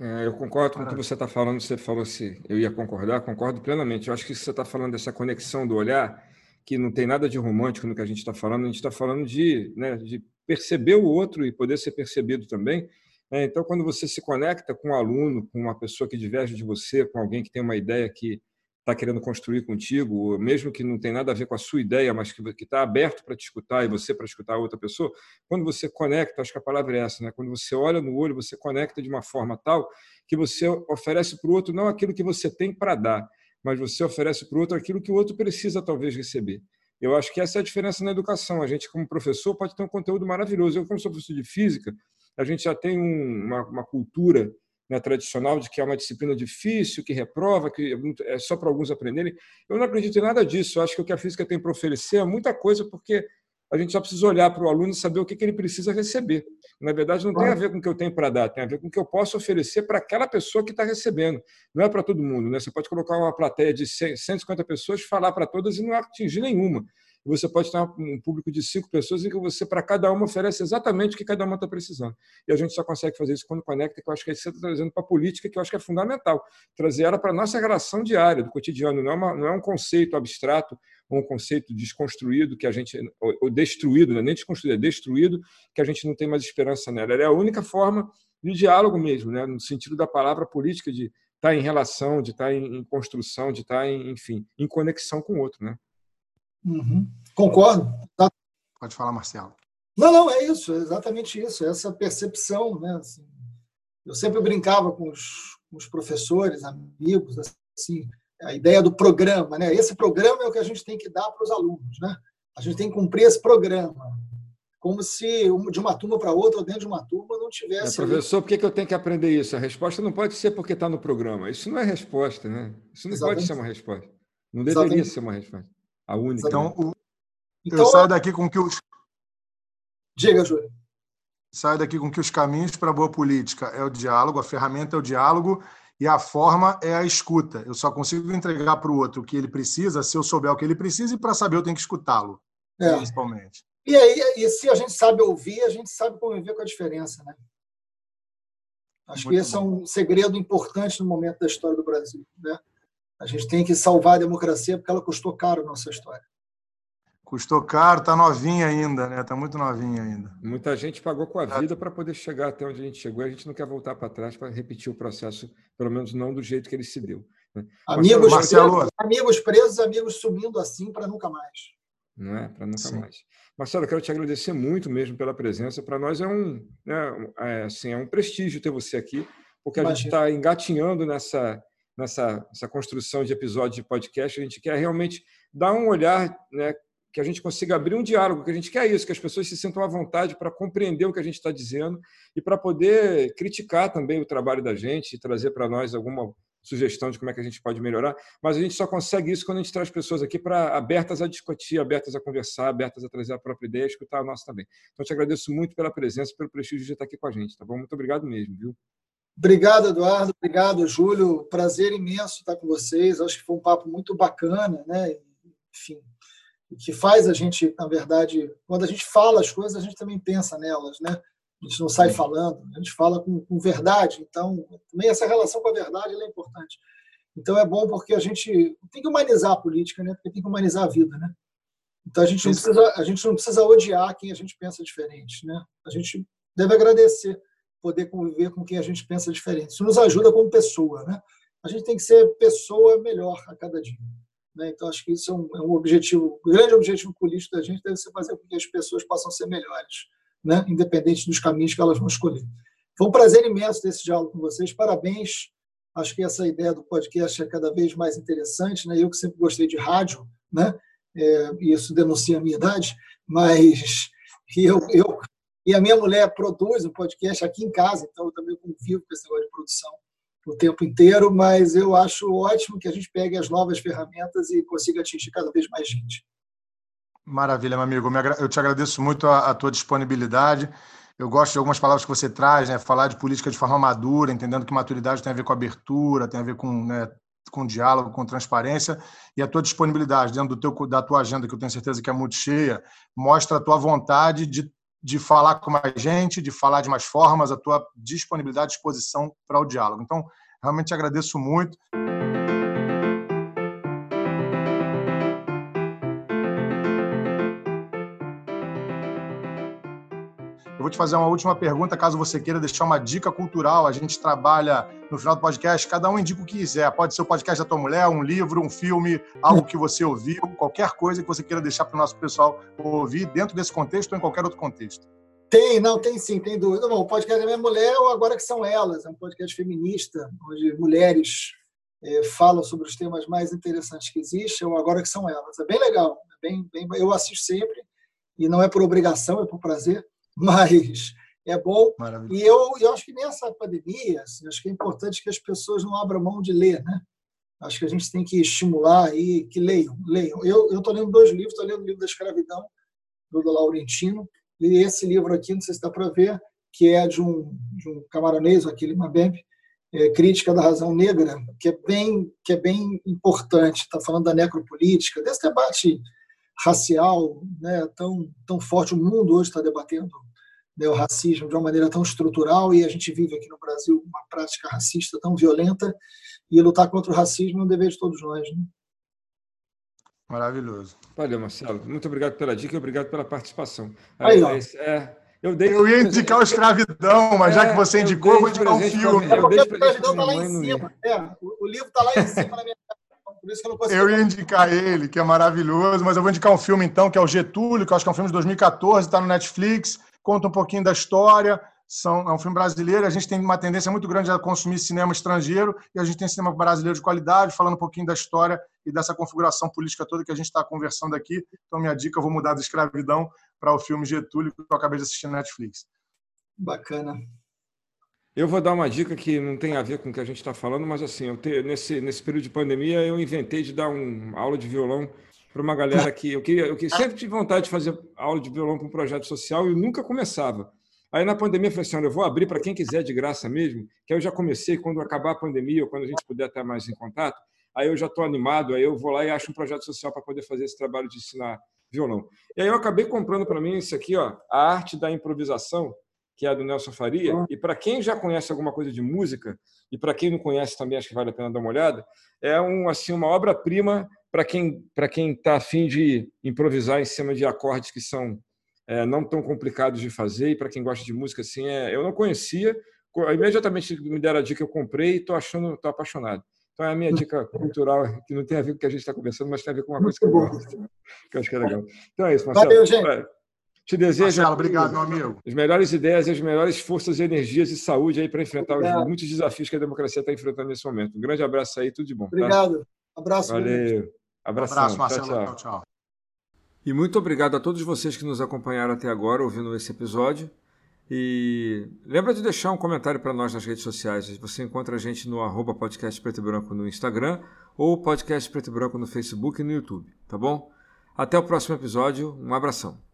É, eu concordo com o que você está falando. Você falou se eu ia concordar, concordo plenamente. Eu acho que você está falando dessa conexão do olhar, que não tem nada de romântico no que a gente está falando. A gente está falando de, né, de perceber o outro e poder ser percebido também. É, então, quando você se conecta com um aluno, com uma pessoa que diverge de você, com alguém que tem uma ideia que está querendo construir contigo, mesmo que não tem nada a ver com a sua ideia, mas que está aberto para te escutar e você para escutar a outra pessoa, quando você conecta, acho que a palavra é essa, né? quando você olha no olho, você conecta de uma forma tal que você oferece para o outro não aquilo que você tem para dar, mas você oferece para o outro aquilo que o outro precisa talvez receber. Eu acho que essa é a diferença na educação. A gente, como professor, pode ter um conteúdo maravilhoso. Eu, como sou professor de física, a gente já tem um, uma, uma, cultura né, tradicional de que é uma disciplina difícil, que reprova, que é, é só para alguns aprenderem. Eu não acredito em nada disso. Eu acho que o que a física tem para oferecer é muita coisa, porque a gente só precisa olhar para o aluno e saber o que, que ele precisa receber. Na verdade, não tem a ver com o que eu tenho para dar, tem a ver com o que eu posso oferecer para aquela pessoa que está recebendo. Não é para todo mundo. Né? Você pode colocar uma plateia de 150 pessoas, falar para todas e não atingir nenhuma você pode ter um público de cinco pessoas em que você, para cada uma, oferece exatamente o que cada uma está precisando. E a gente só consegue fazer isso quando conecta, que eu acho que é você está trazendo para a política, que eu acho que é fundamental. Trazer ela para a nossa relação diária, do cotidiano. Não é, uma, não é um conceito abstrato um conceito desconstruído, que a gente ou destruído, não é nem desconstruído, é destruído, que a gente não tem mais esperança nela. Ela é a única forma de diálogo mesmo, né? no sentido da palavra política, de estar tá em relação, de estar tá em construção, de estar, tá em, enfim, em conexão com o outro. Né? Uhum. Concordo. Tá. Pode falar, Marcelo. Não, não, é isso, é exatamente isso, essa percepção. Né? Assim, eu sempre brincava com os, com os, professores, amigos, assim, a ideia do programa. Né? Esse programa é o que a gente tem que dar para os alunos. Né? A gente tem que cumprir esse programa. Como se de uma turma para outra, ou dentro de uma turma, não tivesse. É, professor, por que eu tenho que aprender isso? A resposta não pode ser porque está no programa. Isso não é resposta, né? Isso não exatamente. pode ser uma resposta. Não deveria exatamente. ser uma resposta. A única. Então, né? o, então eu saio daqui com que os. Diga, Júlio. Saio daqui com que os caminhos para a boa política é o diálogo, a ferramenta é o diálogo e a forma é a escuta. Eu só consigo entregar para o outro o que ele precisa se eu souber o que ele precisa e para saber eu tenho que escutá-lo, é. principalmente. E aí, e se a gente sabe ouvir, a gente sabe conviver com a diferença, né? Acho Muito que esse bom. é um segredo importante no momento da história do Brasil, né? A gente tem que salvar a democracia porque ela custou caro na nossa história. Custou caro, está novinha ainda, né? Está muito novinha ainda. Muita gente pagou com a vida para poder chegar até onde a gente chegou. A gente não quer voltar para trás para repetir o processo, pelo menos não do jeito que ele se deu. Né? Amigos, Marcelo... presos, amigos presos, amigos sumindo assim para nunca mais. Não é? Para nunca Sim. mais. Marcelo, eu quero te agradecer muito mesmo pela presença. Para nós é um, né, é, assim, é um prestígio ter você aqui, porque a Imagina. gente está engatinhando nessa nessa, nessa construção de episódios de podcast, a gente quer realmente dar um olhar, né, que a gente consiga abrir um diálogo, que a gente quer isso, que as pessoas se sintam à vontade para compreender o que a gente está dizendo e para poder criticar também o trabalho da gente e trazer para nós alguma sugestão de como é que a gente pode melhorar, mas a gente só consegue isso quando a gente traz pessoas aqui para abertas a discutir, abertas a conversar, abertas a trazer a própria ideia, escutar a nossa também. Então, te agradeço muito pela presença, pelo prestígio de estar aqui com a gente, tá bom? Muito obrigado mesmo, viu? Obrigado, Eduardo. Obrigado, Júlio. Prazer imenso estar com vocês. Acho que foi um papo muito bacana, né? Enfim, que faz a gente, na verdade, quando a gente fala as coisas, a gente também pensa nelas, né? A gente não sai falando, a gente fala com, com verdade. Então, também essa relação com a verdade é importante. Então, é bom porque a gente tem que humanizar a política, né? Porque tem que humanizar a vida, né? Então a gente não precisa, a gente não precisa odiar quem a gente pensa diferente, né? A gente deve agradecer poder conviver com quem a gente pensa diferente. Isso nos ajuda como pessoa, né? A gente tem que ser pessoa melhor a cada dia. Né? Então acho que isso é um, é um objetivo, um grande objetivo político da gente deve ser fazer com que as pessoas possam ser melhores, né? Independente dos caminhos que elas vão escolher. Foi um prazer imenso ter esse diálogo com vocês. Parabéns. Acho que essa ideia do podcast é cada vez mais interessante, né? Eu que sempre gostei de rádio, né? É, isso denuncia a minha idade, mas eu, eu e a minha mulher produz um podcast aqui em casa, então eu também convivo com esse negócio de produção o tempo inteiro, mas eu acho ótimo que a gente pegue as novas ferramentas e consiga atingir cada vez mais gente. Maravilha, meu amigo. Eu te agradeço muito a, a tua disponibilidade. Eu gosto de algumas palavras que você traz, né? Falar de política de forma madura, entendendo que maturidade tem a ver com abertura, tem a ver com, né, com diálogo, com transparência, e a tua disponibilidade dentro do teu, da tua agenda, que eu tenho certeza que é muito cheia, mostra a tua vontade de, de falar com mais gente, de falar de mais formas, a tua disponibilidade, disposição para o diálogo. Então, realmente agradeço muito. Vou te fazer uma última pergunta, caso você queira deixar uma dica cultural. A gente trabalha no final do podcast, cada um indica o que quiser. Pode ser o podcast da tua mulher, um livro, um filme, algo que você ouviu, qualquer coisa que você queira deixar para o nosso pessoal ouvir dentro desse contexto ou em qualquer outro contexto. Tem, não, tem sim, tem dúvida. Bom, o podcast da minha mulher, ou agora que são elas, é um podcast feminista, onde mulheres é, falam sobre os temas mais interessantes que existem, ou agora que são elas. É bem legal, é bem, bem, eu assisto sempre, e não é por obrigação, é por prazer mas é bom. Maravilha. E eu, eu acho que nessa pandemia, assim, acho que é importante que as pessoas não abram mão de ler, né? Acho que a gente tem que estimular aí que leiam, leiam. Eu estou lendo dois livros, estou lendo o livro da escravidão, do Laurentino, e esse livro aqui, não sei se dá para ver, que é de um, de um camaronês, aquele Mabembe, é, Crítica da Razão Negra, que é bem, que é bem importante, está falando da necropolítica, desse debate racial né, tão, tão forte. O mundo hoje está debatendo né, o racismo de uma maneira tão estrutural e a gente vive aqui no Brasil uma prática racista tão violenta e lutar contra o racismo é um dever de todos nós. Né? Maravilhoso. Valeu, Marcelo. Muito obrigado pela dica e obrigado pela participação. Aí, ó. É, eu, dei... eu ia indicar o Escravidão, mas é, já que você indicou, eu vou indicar um filme. É porque o Escravidão está lá em cima. É, o livro está lá em cima na minha por isso que eu não consigo. Eu ia indicar ele, que é maravilhoso, mas eu vou indicar um filme então, que é o Getúlio, que eu acho que é um filme de 2014, está no Netflix, conta um pouquinho da história. São, é um filme brasileiro, a gente tem uma tendência muito grande a consumir cinema estrangeiro e a gente tem cinema brasileiro de qualidade, falando um pouquinho da história e dessa configuração política toda que a gente está conversando aqui. Então, minha dica, eu vou mudar da escravidão para o filme Getúlio, que eu acabei de assistir na Netflix. Bacana. Eu vou dar uma dica que não tem a ver com o que a gente está falando, mas assim, eu te, nesse, nesse período de pandemia eu inventei de dar uma aula de violão para uma galera que eu queria, eu queria, sempre tive vontade de fazer aula de violão para um projeto social e nunca começava. Aí na pandemia eu falei assim, olha, eu vou abrir para quem quiser de graça mesmo, que aí eu já comecei quando acabar a pandemia ou quando a gente puder estar mais em contato, aí eu já estou animado, aí eu vou lá e acho um projeto social para poder fazer esse trabalho de ensinar violão. E aí eu acabei comprando para mim isso aqui, ó, a arte da improvisação, que é a do Nelson Faria. E para quem já conhece alguma coisa de música, e para quem não conhece também, acho que vale a pena dar uma olhada, é um, assim, uma obra-prima para quem para quem está afim de improvisar em cima de acordes que são é, não tão complicados de fazer, e para quem gosta de música, assim, é, eu não conhecia, imediatamente me deram a dica, eu comprei e estou achando, estou apaixonado. Então é a minha dica cultural, que não tem a ver com o que a gente está conversando, mas tem a ver com uma coisa que eu gosto, que eu acho que é legal. Então é isso, Marcelo. Valeu, gente. Te desejo Marcelo, obrigado, meu amigo. as melhores ideias e as melhores forças e energias e saúde aí para enfrentar os muitos desafios que a democracia está enfrentando nesse momento. Um grande abraço aí, tudo de bom. Tá? Obrigado. Tá? Abraço. Valeu. Abração. abraço, Marcelo. Tchau, tchau. tchau. E muito obrigado a todos vocês que nos acompanharam até agora ouvindo esse episódio. E lembra de deixar um comentário para nós nas redes sociais. Você encontra a gente no arroba podcast preto e branco no Instagram ou podcast preto e branco no Facebook e no YouTube, tá bom? Até o próximo episódio. Um abração.